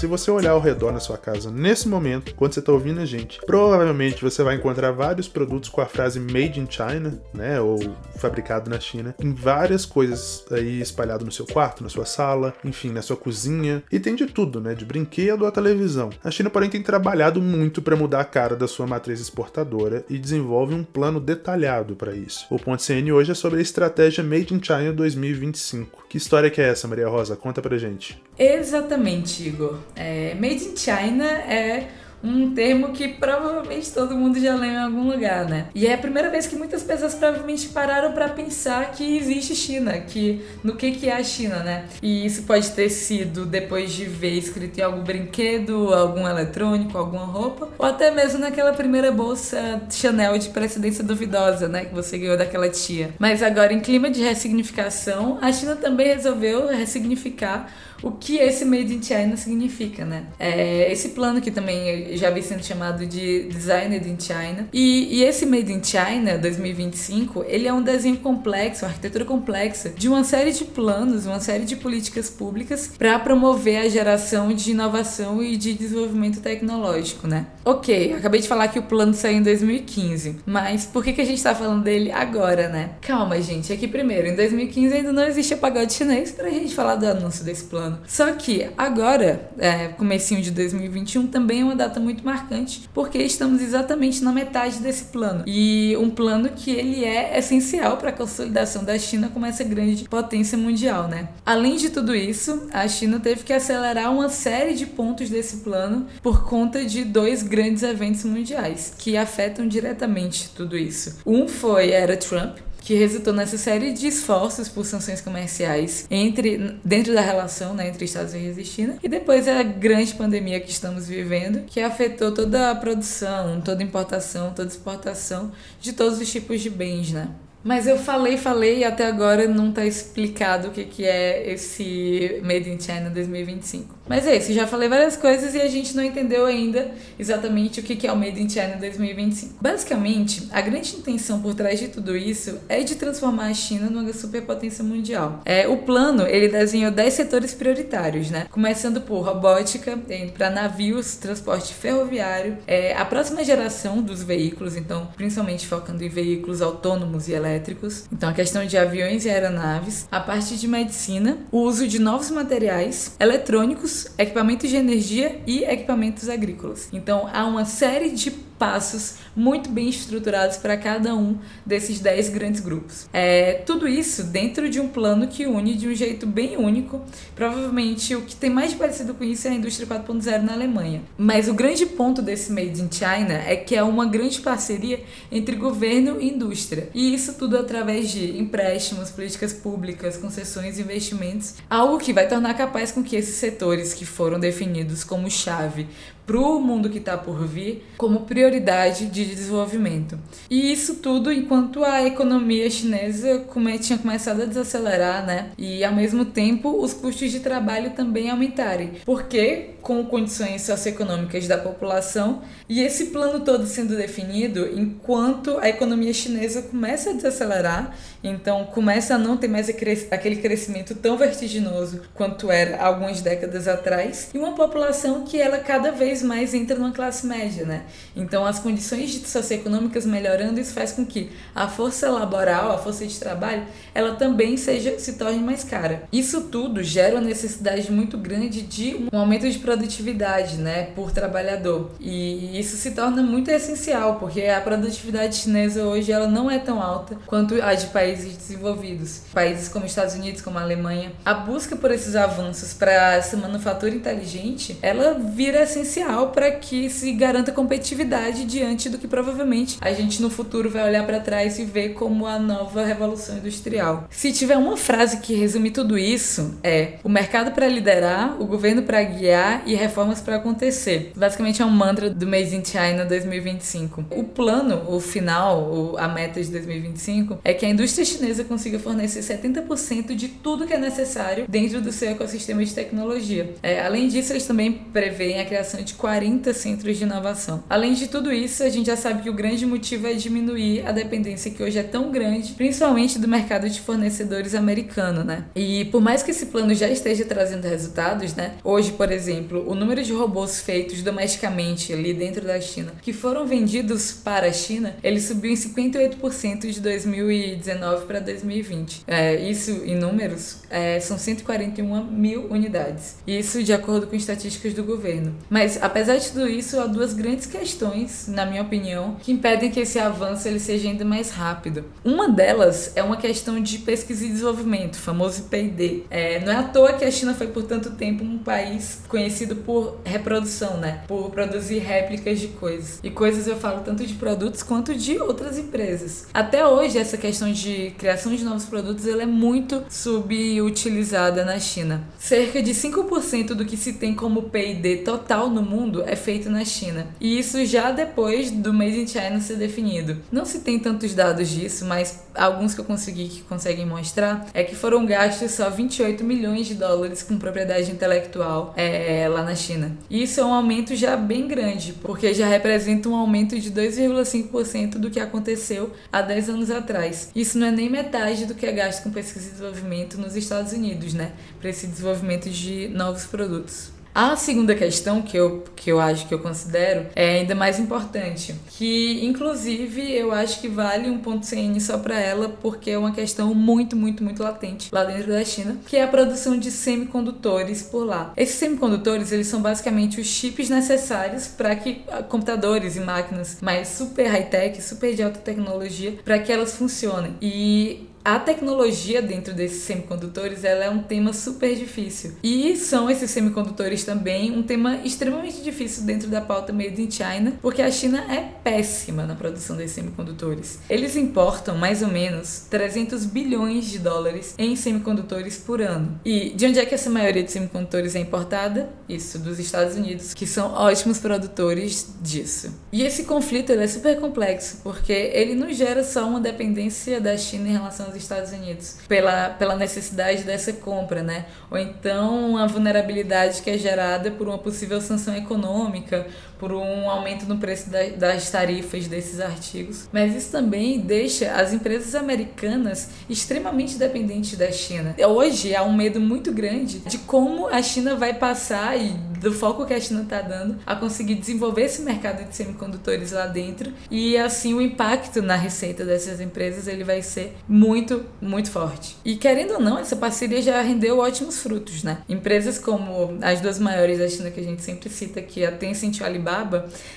Se você olhar ao redor na sua casa nesse momento, quando você está ouvindo a gente, provavelmente você vai encontrar vários produtos com a frase Made in China, né, ou fabricado na China, em várias coisas aí espalhado no seu quarto, na sua sala, enfim, na sua cozinha, e tem de tudo, né, de brinquedo à televisão. A China, porém, tem trabalhado muito para mudar a cara da sua matriz exportadora e desenvolve um plano detalhado para isso. O ponto CN hoje é sobre a estratégia Made in China 2025. Que história que é essa, Maria Rosa? Conta pra gente. Exatamente, Igor. É, Made in China é um termo que provavelmente todo mundo já leu em algum lugar, né? E é a primeira vez que muitas pessoas provavelmente pararam para pensar que existe China, que no que que é a China, né? E isso pode ter sido depois de ver escrito em algum brinquedo, algum eletrônico, alguma roupa, ou até mesmo naquela primeira bolsa Chanel de precedência duvidosa, né, que você ganhou daquela tia. Mas agora em clima de ressignificação, a China também resolveu ressignificar o que esse Made in China significa, né? É, esse plano que também já vi sendo chamado de Designed in China. E, e, esse Made in China 2025, ele é um desenho complexo, uma arquitetura complexa de uma série de planos, uma série de políticas públicas para promover a geração de inovação e de desenvolvimento tecnológico, né? Ok, acabei de falar que o plano saiu em 2015, mas por que, que a gente tá falando dele agora, né? Calma, gente, aqui primeiro, em 2015 ainda não existia pagode chinês pra gente falar do anúncio desse plano ano. Só que agora, é, comecinho de 2021, também é uma data muito marcante, porque estamos exatamente na metade desse plano. E um plano que ele é essencial para a consolidação da China como essa grande potência mundial, né? Além de tudo isso, a China teve que acelerar uma série de pontos desse plano por conta de dois grandes eventos mundiais que afetam diretamente tudo isso. Um foi a era Trump, que resultou nessa série de esforços por sanções comerciais entre dentro da relação né, entre Estados Unidos e China e depois a grande pandemia que estamos vivendo que afetou toda a produção, toda a importação, toda a exportação de todos os tipos de bens, né? Mas eu falei, falei e até agora não está explicado o que, que é esse Made in China 2025. Mas é isso, já falei várias coisas e a gente não entendeu ainda exatamente o que é o Made in China 2025. Basicamente, a grande intenção por trás de tudo isso é de transformar a China numa superpotência mundial. É, o plano, ele desenhou 10 setores prioritários, né? Começando por robótica, para navios, transporte ferroviário, é, a próxima geração dos veículos, então principalmente focando em veículos autônomos e elétricos, então a questão de aviões e aeronaves, a parte de medicina, o uso de novos materiais, eletrônicos, equipamentos de energia e equipamentos agrícolas. Então há uma série de passos muito bem estruturados para cada um desses 10 grandes grupos. É, tudo isso dentro de um plano que une de um jeito bem único. Provavelmente o que tem mais parecido com isso é a indústria 4.0 na Alemanha. Mas o grande ponto desse Made in China é que é uma grande parceria entre governo e indústria. E isso tudo através de empréstimos, políticas públicas, concessões investimentos, algo que vai tornar capaz com que esses setores que foram definidos como chave para o mundo que está por vir como prioridade de desenvolvimento. E isso tudo enquanto a economia chinesa come, tinha começado a desacelerar, né? E ao mesmo tempo os custos de trabalho também aumentarem. Porque, com condições socioeconômicas da população, e esse plano todo sendo definido, enquanto a economia chinesa começa a desacelerar, então começa a não ter mais aquele crescimento tão vertiginoso quanto era algumas décadas atrás, e uma população que ela cada vez mais entra numa classe média, né? Então, as condições socioeconômicas melhorando, isso faz com que a força laboral, a força de trabalho, ela também seja se torne mais cara. Isso tudo gera uma necessidade muito grande de um aumento de produtividade, né, por trabalhador. E isso se torna muito essencial, porque a produtividade chinesa hoje ela não é tão alta quanto a de países desenvolvidos. Países como Estados Unidos, como a Alemanha, a busca por esses avanços para essa manufatura inteligente, ela vira essencial para que se garanta competitividade diante do que provavelmente a gente no futuro vai olhar para trás e ver como a nova revolução industrial. Se tiver uma frase que resume tudo isso, é o mercado para liderar, o governo para guiar e reformas para acontecer. Basicamente é um mantra do Made in China 2025. O plano, o final, a meta de 2025 é que a indústria chinesa consiga fornecer 70% de tudo que é necessário dentro do seu ecossistema de tecnologia. É, além disso, eles também preveem a criação de 40 centros de inovação. Além de tudo isso, a gente já sabe que o grande motivo é diminuir a dependência que hoje é tão grande, principalmente do mercado de fornecedores americano, né? E por mais que esse plano já esteja trazendo resultados, né? Hoje, por exemplo, o número de robôs feitos domesticamente ali dentro da China que foram vendidos para a China, ele subiu em 58% de 2019 2019 para 2020. É, isso, em números, é, são 141 mil unidades. Isso de acordo com estatísticas do governo. Mas, apesar de tudo isso, há duas grandes questões, na minha opinião, que impedem que esse avanço ele seja ainda mais rápido. Uma delas é uma questão de pesquisa e desenvolvimento, famoso P&D. É, não é à toa que a China foi por tanto tempo um país conhecido por reprodução, né? Por produzir réplicas de coisas. E coisas eu falo tanto de produtos quanto de outras empresas. Até hoje, essa questão de criação de novos produtos ela é muito subutilizada na China. Cerca de 5% do que se tem como PID total no mundo é feito na China. E isso já depois do Made in China ser definido. Não se tem tantos dados disso, mas alguns que eu consegui que conseguem mostrar é que foram gastos só 28 milhões de dólares com propriedade intelectual é, lá na China. E isso é um aumento já bem grande, porque já representa um aumento de 2,5% do que aconteceu há 10 anos atrás. Isso não é nem metade do que é gasto com pesquisa e desenvolvimento nos Estados Unidos, né? Para esse desenvolvimento de novos produtos. A segunda questão que eu, que eu acho que eu considero é ainda mais importante, que inclusive eu acho que vale um ponto CN só para ela, porque é uma questão muito, muito, muito latente lá dentro da China, que é a produção de semicondutores por lá. Esses semicondutores, eles são basicamente os chips necessários para que computadores e máquinas mais super high-tech, super de alta tecnologia, para que elas funcionem. E a tecnologia dentro desses semicondutores ela é um tema super difícil. E são esses semicondutores também um tema extremamente difícil dentro da pauta Made in China, porque a China é péssima na produção desses semicondutores. Eles importam mais ou menos 300 bilhões de dólares em semicondutores por ano. E de onde é que essa maioria de semicondutores é importada? Isso, dos Estados Unidos, que são ótimos produtores disso. E esse conflito é super complexo, porque ele não gera só uma dependência da China em relação Estados Unidos pela, pela necessidade dessa compra, né? Ou então a vulnerabilidade que é gerada por uma possível sanção econômica, por um aumento no preço da, das tarifas desses artigos. Mas isso também deixa as empresas americanas extremamente dependentes da China. Hoje há um medo muito grande de como a China vai passar e do foco que a China está dando a conseguir desenvolver esse mercado de semicondutores lá dentro e assim o impacto na receita dessas empresas ele vai ser muito, muito forte. E querendo ou não, essa parceria já rendeu ótimos frutos, né? Empresas como as duas maiores da China que a gente sempre cita, que é a Tencent e a Alibaba,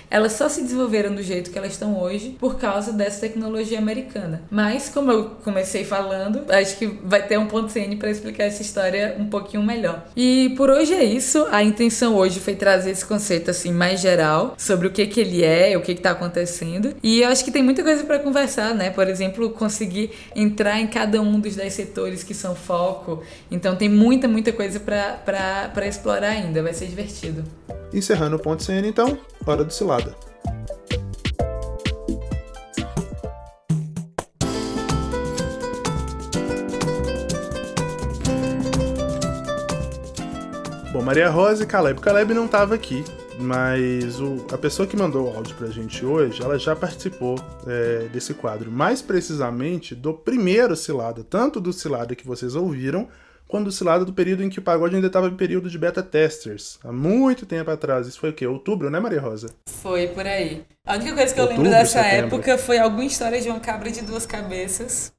elas só se desenvolveram do jeito que elas estão hoje por causa dessa tecnologia americana. Mas, como eu comecei falando, acho que vai ter um ponto CN para explicar essa história um pouquinho melhor. E por hoje é isso. A intenção hoje foi trazer esse conceito assim mais geral sobre o que que ele é, o que que tá acontecendo. E eu acho que tem muita coisa para conversar, né? Por exemplo, conseguir entrar em cada um dos 10 setores que são foco. Então tem muita, muita coisa para explorar ainda. Vai ser divertido. Encerrando o ponto CN, então, hora do Cilada. Bom, Maria Rosa e Caleb. Caleb não estava aqui, mas o, a pessoa que mandou o áudio pra gente hoje, ela já participou é, desse quadro. Mais precisamente do primeiro Cilada, tanto do Cilada que vocês ouviram, quanto do Cilada do período em que o pagode ainda estava em período de beta testers. Há muito tempo atrás. Isso foi o quê? Outubro, né, Maria Rosa? Foi, por aí. A única coisa que eu lembro dessa setembro. época foi alguma história de uma cabra de duas cabeças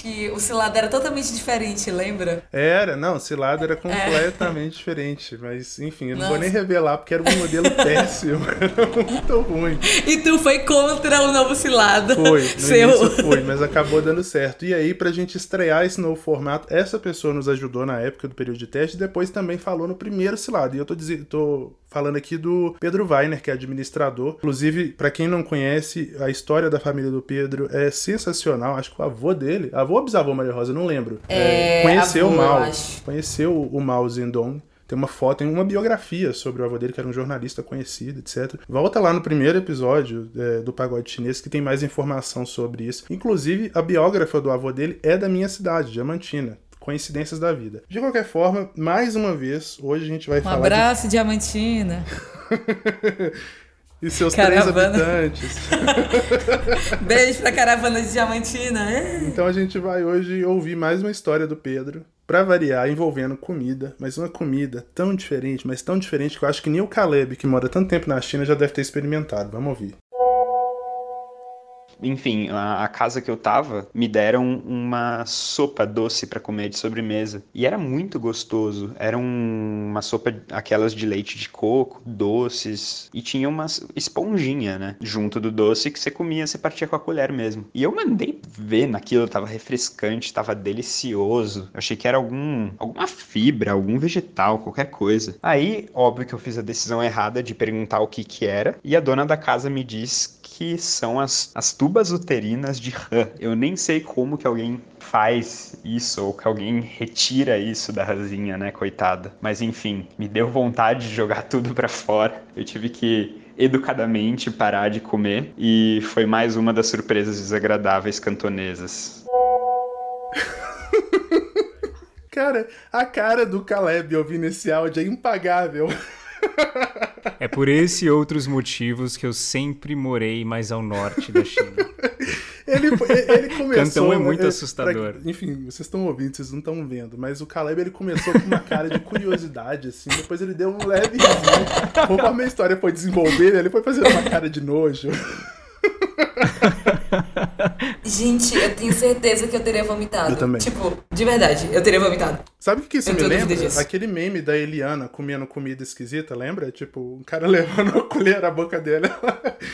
que o cilado era totalmente diferente, lembra? Era, não, o cilado era completamente é. diferente. Mas, enfim, eu não Nossa. vou nem revelar porque era um modelo péssimo. Era muito ruim. E tu foi contra o novo cilado. Foi, no Seu... foi, mas acabou dando certo. E aí, pra gente estrear esse novo formato, essa pessoa nos ajudou na época do período de teste e depois também falou no primeiro cilado. E eu tô, dizendo, tô falando aqui do Pedro Weiner, que é administrador. Inclusive, para quem não conhece, a história da família do Pedro é sensacional. Acho que o avô dele, avô ou bisavô Maria Rosa, não lembro. É, é, conheceu avô, o Mao, conheceu o Mao Zedong. Tem uma foto, tem uma biografia sobre o avô dele, que era um jornalista conhecido, etc. Volta lá no primeiro episódio é, do Pagode Chinês, que tem mais informação sobre isso. Inclusive, a biógrafa do avô dele é da minha cidade, Diamantina coincidências da vida. De qualquer forma, mais uma vez, hoje a gente vai um falar. Um abraço, de... Diamantina. e seus caravana. três habitantes. Beijo pra caravana de Diamantina. É. Então a gente vai hoje ouvir mais uma história do Pedro. Pra variar, envolvendo comida, mas uma comida tão diferente, mas tão diferente que eu acho que nem o Caleb, que mora tanto tempo na China, já deve ter experimentado. Vamos ouvir. Enfim, a, a casa que eu tava me deram uma sopa doce para comer de sobremesa. E era muito gostoso. Era um, uma sopa, aquelas de leite de coco, doces. E tinha uma esponjinha, né? Junto do doce que você comia, você partia com a colher mesmo. E eu mandei ver naquilo, tava refrescante, tava delicioso. Eu achei que era algum, alguma fibra, algum vegetal, qualquer coisa. Aí, óbvio que eu fiz a decisão errada de perguntar o que que era. E a dona da casa me diz que são as, as tubas uterinas de rã. Eu nem sei como que alguém faz isso ou que alguém retira isso da rãzinha, né, coitada. Mas enfim, me deu vontade de jogar tudo para fora. Eu tive que educadamente parar de comer e foi mais uma das surpresas desagradáveis cantonesas. Cara, a cara do Caleb ouvindo esse áudio é impagável. É por esse e outros motivos que eu sempre morei mais ao norte da China. ele, ele começou. Cantão é muito assustador. Pra, enfim, vocês estão ouvindo, vocês não estão vendo, mas o Caleb ele começou com uma cara de curiosidade, assim, depois ele deu um leve risinho. Conforme a história foi desenvolvendo, ele foi fazendo uma cara de nojo. Gente, eu tenho certeza que eu teria vomitado. Eu também. Tipo, de verdade, eu teria vomitado. Sabe o que isso Eu me lembra? Aquele meme da Eliana comendo comida esquisita, lembra? Tipo, um cara levando a colher à boca dele.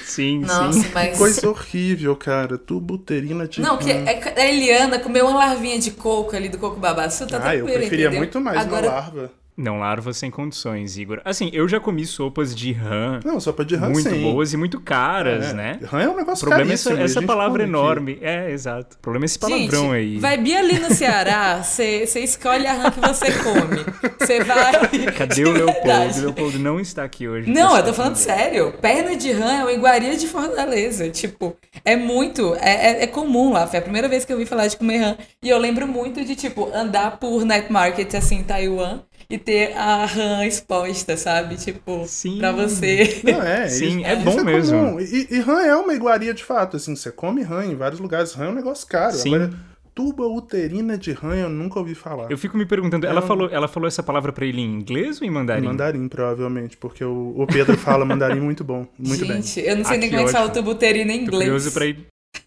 Sim, Nossa, sim. mas. Coisa horrível, cara. Tubuterina tipo. Não, que é que a Eliana comeu uma larvinha de coco ali do coco babaçu, tá Ah, eu preferia entendeu? muito mais Agora, uma larva. Não larva sem condições, Igor. Assim, eu já comi sopas de rã Não, sopa de rã muito sim. boas e muito caras, É. né? Rã é um O negócio problema é essa, essa palavra come aqui. enorme. É, exato. O problema é esse palavrão Gente, aí. vai bem ali no Ceará, você escolhe a rã que você come. Você vai. Cadê o Leopoldo? O Leopoldo não está aqui hoje. Não, eu tô falando defender. sério. Perna de rã é uma iguaria de Fortaleza. Tipo, é muito. É, é, é comum lá. Foi a primeira vez que eu ouvi falar de comer rã. E eu lembro muito de, tipo, andar por night market, assim, em Taiwan. E ter a rã exposta, sabe? Tipo, Sim. pra você. Não, é. Sim, isso- é bom isso mesmo. comum. E, e rã é uma iguaria de fato, assim, você come rã em vários lugares. Rã é um negócio caro. Sim. Agora, tuba uterina de rã eu nunca ouvi falar. Eu fico me perguntando, ela, Eu- falou, ela falou essa palavra pra ele em inglês ou em mandarim? Mandarim, provavelmente, porque o, o Pedro fala mandarim muito bom. Muito bem. Gente, eu não sei Ah, nem que como é que fala ótimo. tubuterina em Tô inglês. curioso pra ir.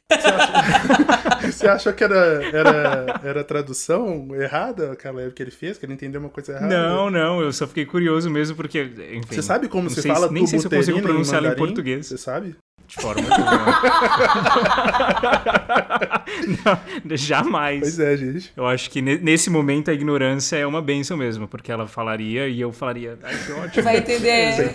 Você achou que era, era, era tradução errada, aquela que ele fez, que ele entendeu uma coisa errada? Não, não, eu só fiquei curioso mesmo porque, enfim. Você sabe como se fala Nem sei se eu consigo pronunciar em mandarim? português. Você sabe? De forma alguma. não, jamais. Pois é, gente. Eu acho que ne- nesse momento a ignorância é uma benção mesmo, porque ela falaria e eu falaria, ai que ótimo. Vai entender. Deve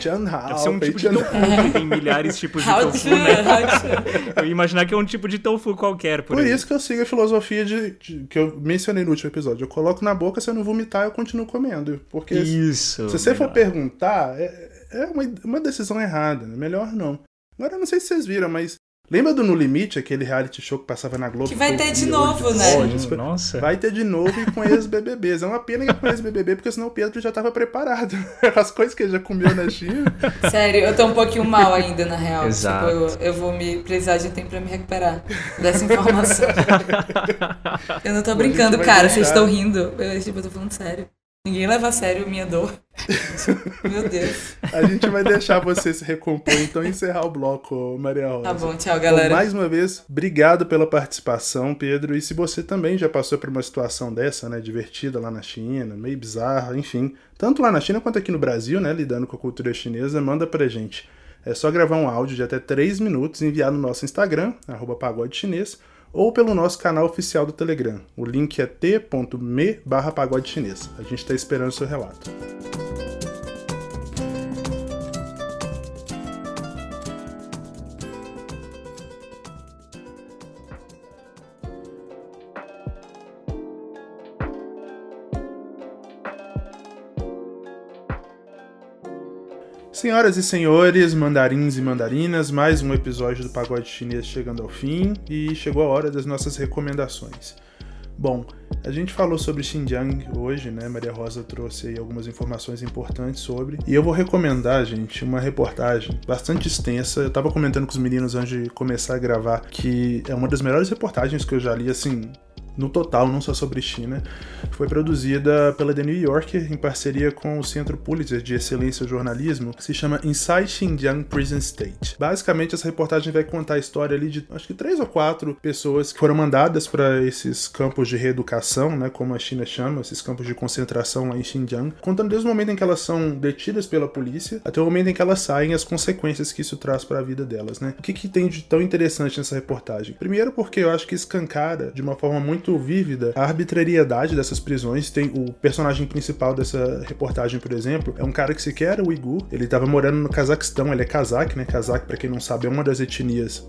ser um tipo de tofu, que tem milhares de tipos de tofu, to, né? Eu ia imaginar que é um tipo de tofu qualquer por, Por isso que eu sigo a filosofia de, de- que eu mencionei no último episódio. Eu coloco na boca, se eu não vomitar, eu continuo comendo. Porque se- Isso. se você for perguntar, é, é uma, uma decisão errada, né? Melhor não. Agora, eu não sei se vocês viram, mas lembra do No Limite, aquele reality show que passava na Globo? Que vai ter de novo, né? ódios? Nossa. Vai ter de novo e com ex-BBBs. É uma pena que é com ex-BBB, porque senão o Pedro já tava preparado. As coisas que ele já comeu na China. Sério, eu tô um pouquinho mal ainda, na real. Exato. Tipo, eu, eu vou me precisar de tempo pra me recuperar dessa informação. eu não tô brincando, cara. deixar. Vocês estão rindo. Eu, tipo, eu tô falando sério. Ninguém leva a sério minha dor. Meu Deus. A gente vai deixar você se recompor, então e encerrar o bloco, Maria Rosa. Tá bom, tchau, galera. mais uma vez, obrigado pela participação, Pedro. E se você também já passou por uma situação dessa, né, divertida lá na China, meio bizarra, enfim, tanto lá na China quanto aqui no Brasil, né, lidando com a cultura chinesa, manda pra gente. É só gravar um áudio de até 3 minutos e enviar no nosso Instagram, arroba pagode chinês, ou pelo nosso canal oficial do Telegram. O link é t.me barra pagode chinês. A gente está esperando o seu relato. Senhoras e senhores, mandarins e mandarinas, mais um episódio do Pagode Chinês chegando ao fim e chegou a hora das nossas recomendações. Bom, a gente falou sobre Xinjiang hoje, né? Maria Rosa trouxe aí algumas informações importantes sobre. E eu vou recomendar, gente, uma reportagem bastante extensa. Eu tava comentando com os meninos antes de começar a gravar que é uma das melhores reportagens que eu já li, assim, no total, não só sobre China, foi produzida pela The New Yorker em parceria com o Centro Pulitzer de Excelência Jornalismo, que se chama Inside Xinjiang Prison State. Basicamente, essa reportagem vai contar a história ali de acho que três ou quatro pessoas que foram mandadas para esses campos de reeducação, né, como a China chama, esses campos de concentração lá em Xinjiang, contando desde o momento em que elas são detidas pela polícia até o momento em que elas saem, as consequências que isso traz para a vida delas, né? O que, que tem de tão interessante nessa reportagem? Primeiro, porque eu acho que escancara de uma forma muito vívida a arbitrariedade dessas prisões. Tem o personagem principal dessa reportagem, por exemplo, é um cara que sequer era uigur, ele estava morando no Cazaquistão, ele é cazaque, né? Cazaque, para quem não sabe, é uma das etnias,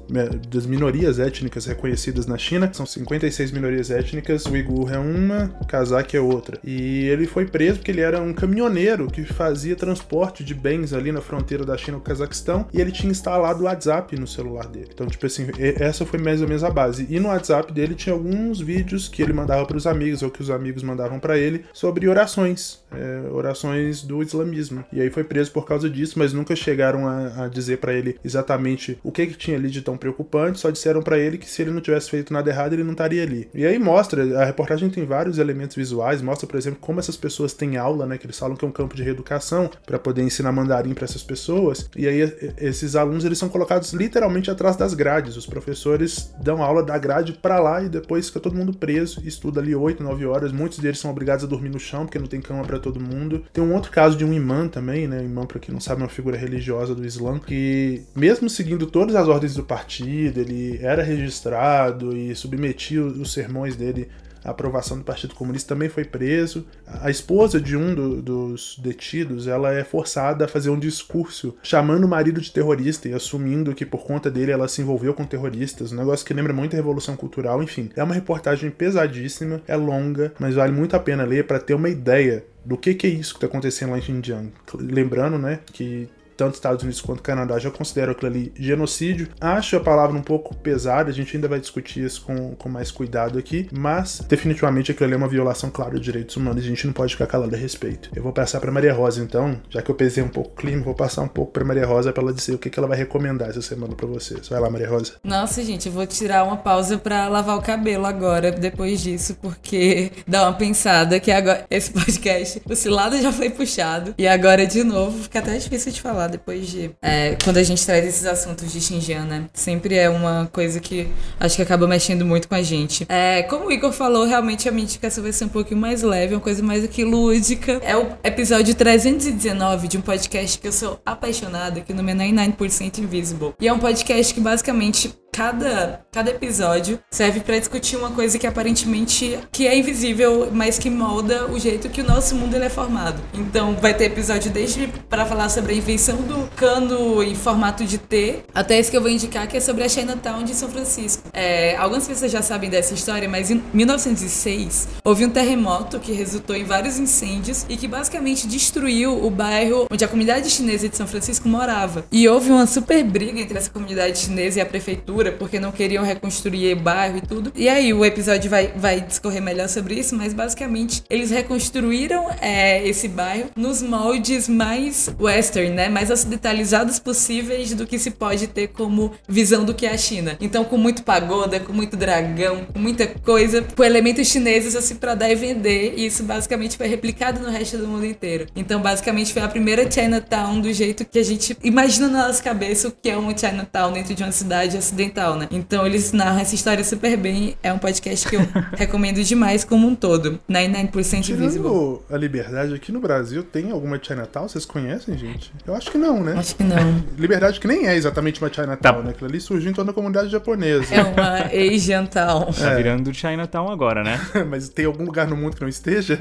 das minorias étnicas reconhecidas na China. São 56 minorias étnicas, o uigur é uma, cazaque é outra. E ele foi preso porque ele era um caminhoneiro que fazia transporte de bens ali na fronteira da China com o Cazaquistão e ele tinha instalado o WhatsApp no celular dele. Então, tipo assim, essa foi mais ou menos a base. E no WhatsApp dele tinha alguns vídeos que ele mandava para os amigos ou que os amigos mandavam para ele sobre orações, é, orações do islamismo. E aí foi preso por causa disso, mas nunca chegaram a, a dizer para ele exatamente o que que tinha ali de tão preocupante, só disseram para ele que se ele não tivesse feito nada errado, ele não estaria ali. E aí mostra, a reportagem tem vários elementos visuais, mostra, por exemplo, como essas pessoas têm aula, né, que eles falam que é um campo de reeducação para poder ensinar mandarim para essas pessoas. E aí esses alunos eles são colocados literalmente atrás das grades. Os professores dão aula da grade para lá e depois fica todo mundo preso estuda ali 8, 9 horas. Muitos deles são obrigados a dormir no chão porque não tem cama para todo mundo. Tem um outro caso de um imã também, né? Imã, para quem não sabe, é uma figura religiosa do Islã que, mesmo seguindo todas as ordens do partido, ele era registrado e submetia os sermões dele a aprovação do Partido Comunista, também foi preso. A esposa de um do, dos detidos, ela é forçada a fazer um discurso chamando o marido de terrorista e assumindo que por conta dele ela se envolveu com terroristas, um negócio que lembra muito a Revolução Cultural, enfim. É uma reportagem pesadíssima, é longa, mas vale muito a pena ler para ter uma ideia do que, que é isso que está acontecendo lá em Xinjiang. Lembrando, né, que tanto Estados Unidos quanto Canadá já consideram aquilo ali genocídio. Acho a palavra um pouco pesada, a gente ainda vai discutir isso com, com mais cuidado aqui, mas definitivamente aquilo ali é uma violação clara de direitos humanos e a gente não pode ficar calado a respeito. Eu vou passar para Maria Rosa então, já que eu pesei um pouco o clima, vou passar um pouco para Maria Rosa para ela dizer o que, que ela vai recomendar essa semana para vocês. Vai lá, Maria Rosa. Nossa, gente, eu vou tirar uma pausa para lavar o cabelo agora, depois disso, porque dá uma pensada que agora esse podcast, o cilado já foi puxado e agora de novo fica até difícil de falar falar depois de. É, quando a gente traz esses assuntos de Xinjiang, né? Sempre é uma coisa que acho que acaba mexendo muito com a gente. É, como o Igor falou, realmente a minha indicação vai ser um pouquinho mais leve, uma coisa mais aqui lúdica. É o episódio 319 de um podcast que eu sou apaixonada, que o nome é 99% Invisible. E é um podcast que basicamente cada, cada episódio serve para discutir uma coisa que aparentemente que é invisível, mas que molda o jeito que o nosso mundo ele é formado. Então vai ter episódio desde para falar sobre a invenção do cano em formato de T, até esse que eu vou indicar que é sobre a Chinatown de São Francisco. É, algumas pessoas já sabem dessa história, mas em 1906 houve um terremoto que resultou em vários incêndios e que basicamente destruiu o bairro onde a comunidade chinesa de São Francisco morava. E houve uma super briga entre essa comunidade chinesa e a prefeitura porque não queriam reconstruir o bairro e tudo. E aí o episódio vai, vai discorrer melhor sobre isso, mas basicamente eles reconstruíram é, esse bairro nos moldes mais western, né? Mais ocidentalizados possíveis do que se pode ter como visão do que é a China. Então, com muito pagoda, com muito dragão, com muita coisa, com elementos chineses assim para dar e vender. E isso basicamente foi replicado no resto do mundo inteiro. Então, basicamente, foi a primeira Chinatown do jeito que a gente imagina na nossa cabeça o que é um Chinatown dentro de uma cidade ocidental tal, né? Então eles narram essa história super bem. É um podcast que eu recomendo demais como um todo. 99% Tirando Visible. a liberdade aqui no Brasil, tem alguma Chinatown? Vocês conhecem, gente? Eu acho que não, né? Acho que não. Liberdade que nem é exatamente uma Chinatown, tá. né? Aquilo ali surgiu em toda a comunidade japonesa. É uma Asian Town. Tá é. virando Chinatown agora, né? Mas tem algum lugar no mundo que não esteja?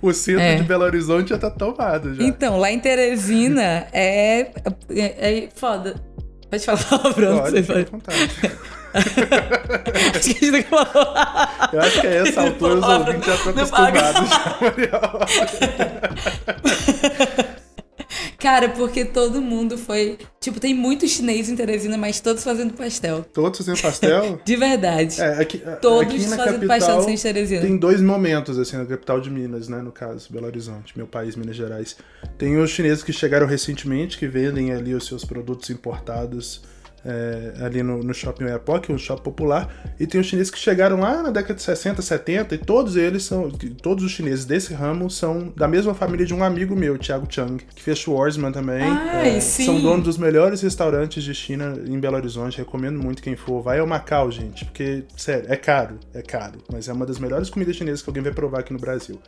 o centro é. de Belo Horizonte já tá tomado já. Então, lá em Teresina é, é, é foda. Pode falar palavrão, Pode, você pode. acho que a gente falou. Eu acho que a essa altura os ouvintes já estão acostumados. Cara, porque todo mundo foi. Tipo, tem muito chinês em Teresina, mas todos fazendo pastel. Todos fazendo pastel? de verdade. É, aqui, todos aqui na fazendo capital, pastel sem Teresina. Tem dois momentos, assim, na capital de Minas, né? No caso, Belo Horizonte, meu país, Minas Gerais. Tem os chineses que chegaram recentemente, que vendem ali os seus produtos importados é, ali no, no shopping Oiapoque, um shopping popular, e tem os chineses que chegaram lá na década de 60, 70, e todos eles são, todos os chineses desse ramo são da mesma família de um amigo meu, Thiago Chang, que fez Schwarzman também. Ai, é, sim. São donos dos melhores restaurantes de China em Belo Horizonte, recomendo muito quem for. Vai ao Macau, gente, porque, sério, é caro, é caro, mas é uma das melhores comidas chinesas que alguém vai provar aqui no Brasil.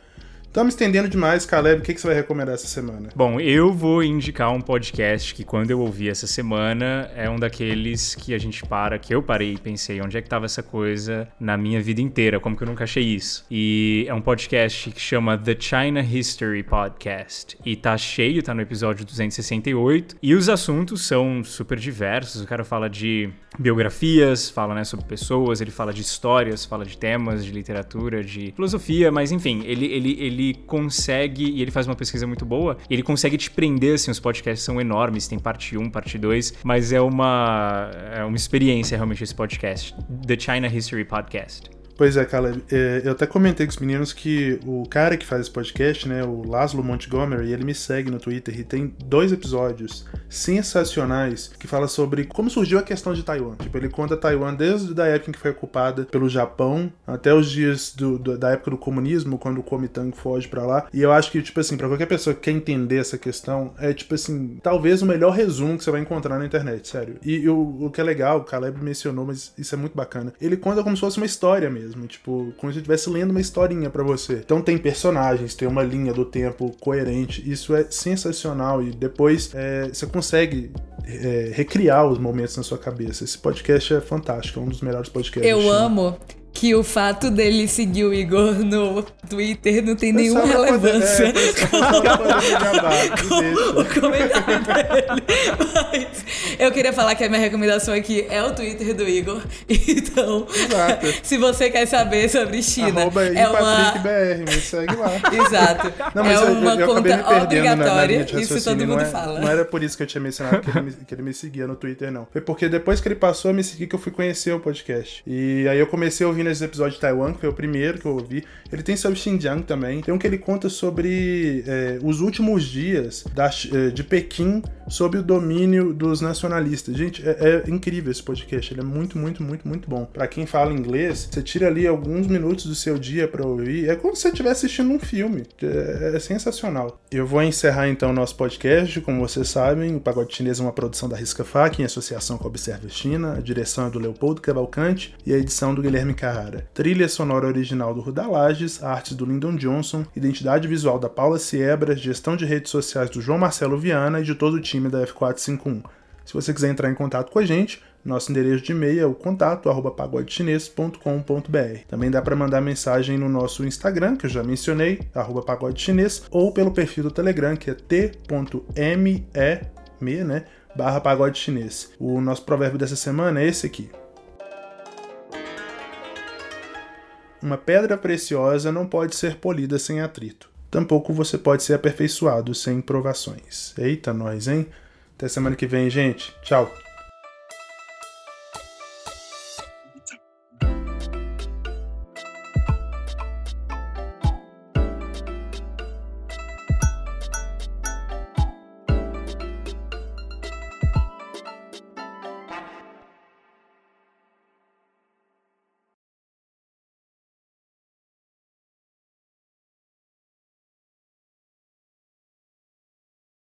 Estamos estendendo demais, Caleb. O que, que você vai recomendar essa semana? Bom, eu vou indicar um podcast que, quando eu ouvi essa semana, é um daqueles que a gente para, que eu parei e pensei, onde é que estava essa coisa na minha vida inteira? Como que eu nunca achei isso? E é um podcast que chama The China History Podcast. E tá cheio, tá no episódio 268. E os assuntos são super diversos. O cara fala de biografias, fala né, sobre pessoas, ele fala de histórias, fala de temas, de literatura, de filosofia, mas enfim, ele, ele, ele ele consegue, e ele faz uma pesquisa muito boa, ele consegue te prender, assim, os podcasts são enormes, tem parte 1, parte 2, mas é uma, é uma experiência realmente esse podcast, The China History Podcast. Pois é, Caleb. É, eu até comentei com os meninos que o cara que faz esse podcast, né, o Laszlo Montgomery, ele me segue no Twitter e tem dois episódios sensacionais que fala sobre como surgiu a questão de Taiwan. Tipo, ele conta Taiwan desde a época em que foi ocupada pelo Japão até os dias do, do, da época do comunismo, quando o Kuomintang foge para lá. E eu acho que, tipo assim, para qualquer pessoa que quer entender essa questão, é, tipo assim, talvez o melhor resumo que você vai encontrar na internet, sério. E, e o, o que é legal, o Caleb mencionou, mas isso é muito bacana. Ele conta como se fosse uma história mesmo mesmo, tipo, como se estivesse lendo uma historinha para você. Então tem personagens, tem uma linha do tempo coerente, isso é sensacional e depois é, você consegue é, recriar os momentos na sua cabeça. Esse podcast é fantástico, é um dos melhores podcasts. Eu amo que o fato dele seguir o Igor no Twitter não tem é nenhuma relevância. o comentário dele. Mas eu queria falar que a minha recomendação aqui é o Twitter do Igor. Então, Exato. se você quer saber sobre China, Arroba é uma BR, me segue lá. Exato. Não, é uma eu, conta obrigatória. Na, na isso todo mundo não é, fala. Não era por isso que eu tinha mencionado que ele, me, que ele me seguia no Twitter, não. Foi porque depois que ele passou a me seguir que eu fui conhecer o podcast. E aí eu comecei a ouvir nesses episódios de Taiwan, que foi o primeiro que eu ouvi. Ele tem sobre Xinjiang também. Tem um que ele conta sobre é, os últimos dias da, é, de Pequim sob o domínio dos nacionalistas. Gente, é, é, incrível esse podcast. Ele é muito, muito, muito, muito bom. Para quem fala inglês, você tira ali alguns minutos do seu dia para ouvir. É como se você estivesse assistindo um filme. É, é, sensacional. Eu vou encerrar então o nosso podcast. Como vocês sabem, o Pagode Chinês é uma produção da Risca Fac em associação com a Observa China. A direção é do Leopoldo Cavalcante e a edição do Guilherme Carrara. Trilha sonora original do Rudalages, artes do Lyndon Johnson, identidade visual da Paula Siebra, gestão de redes sociais do João Marcelo Viana e de todo o time da F451. Se você quiser entrar em contato com a gente, nosso endereço de e-mail é o contato pagodechinês.com.br. Também dá para mandar mensagem no nosso Instagram, que eu já mencionei, arroba pagodechinês, ou pelo perfil do Telegram, que é t.me, né, barra pagode chinês. O nosso provérbio dessa semana é esse aqui. Uma pedra preciosa não pode ser polida sem atrito. Tampouco você pode ser aperfeiçoado sem provações. Eita, nós, hein? Até semana que vem, gente. Tchau.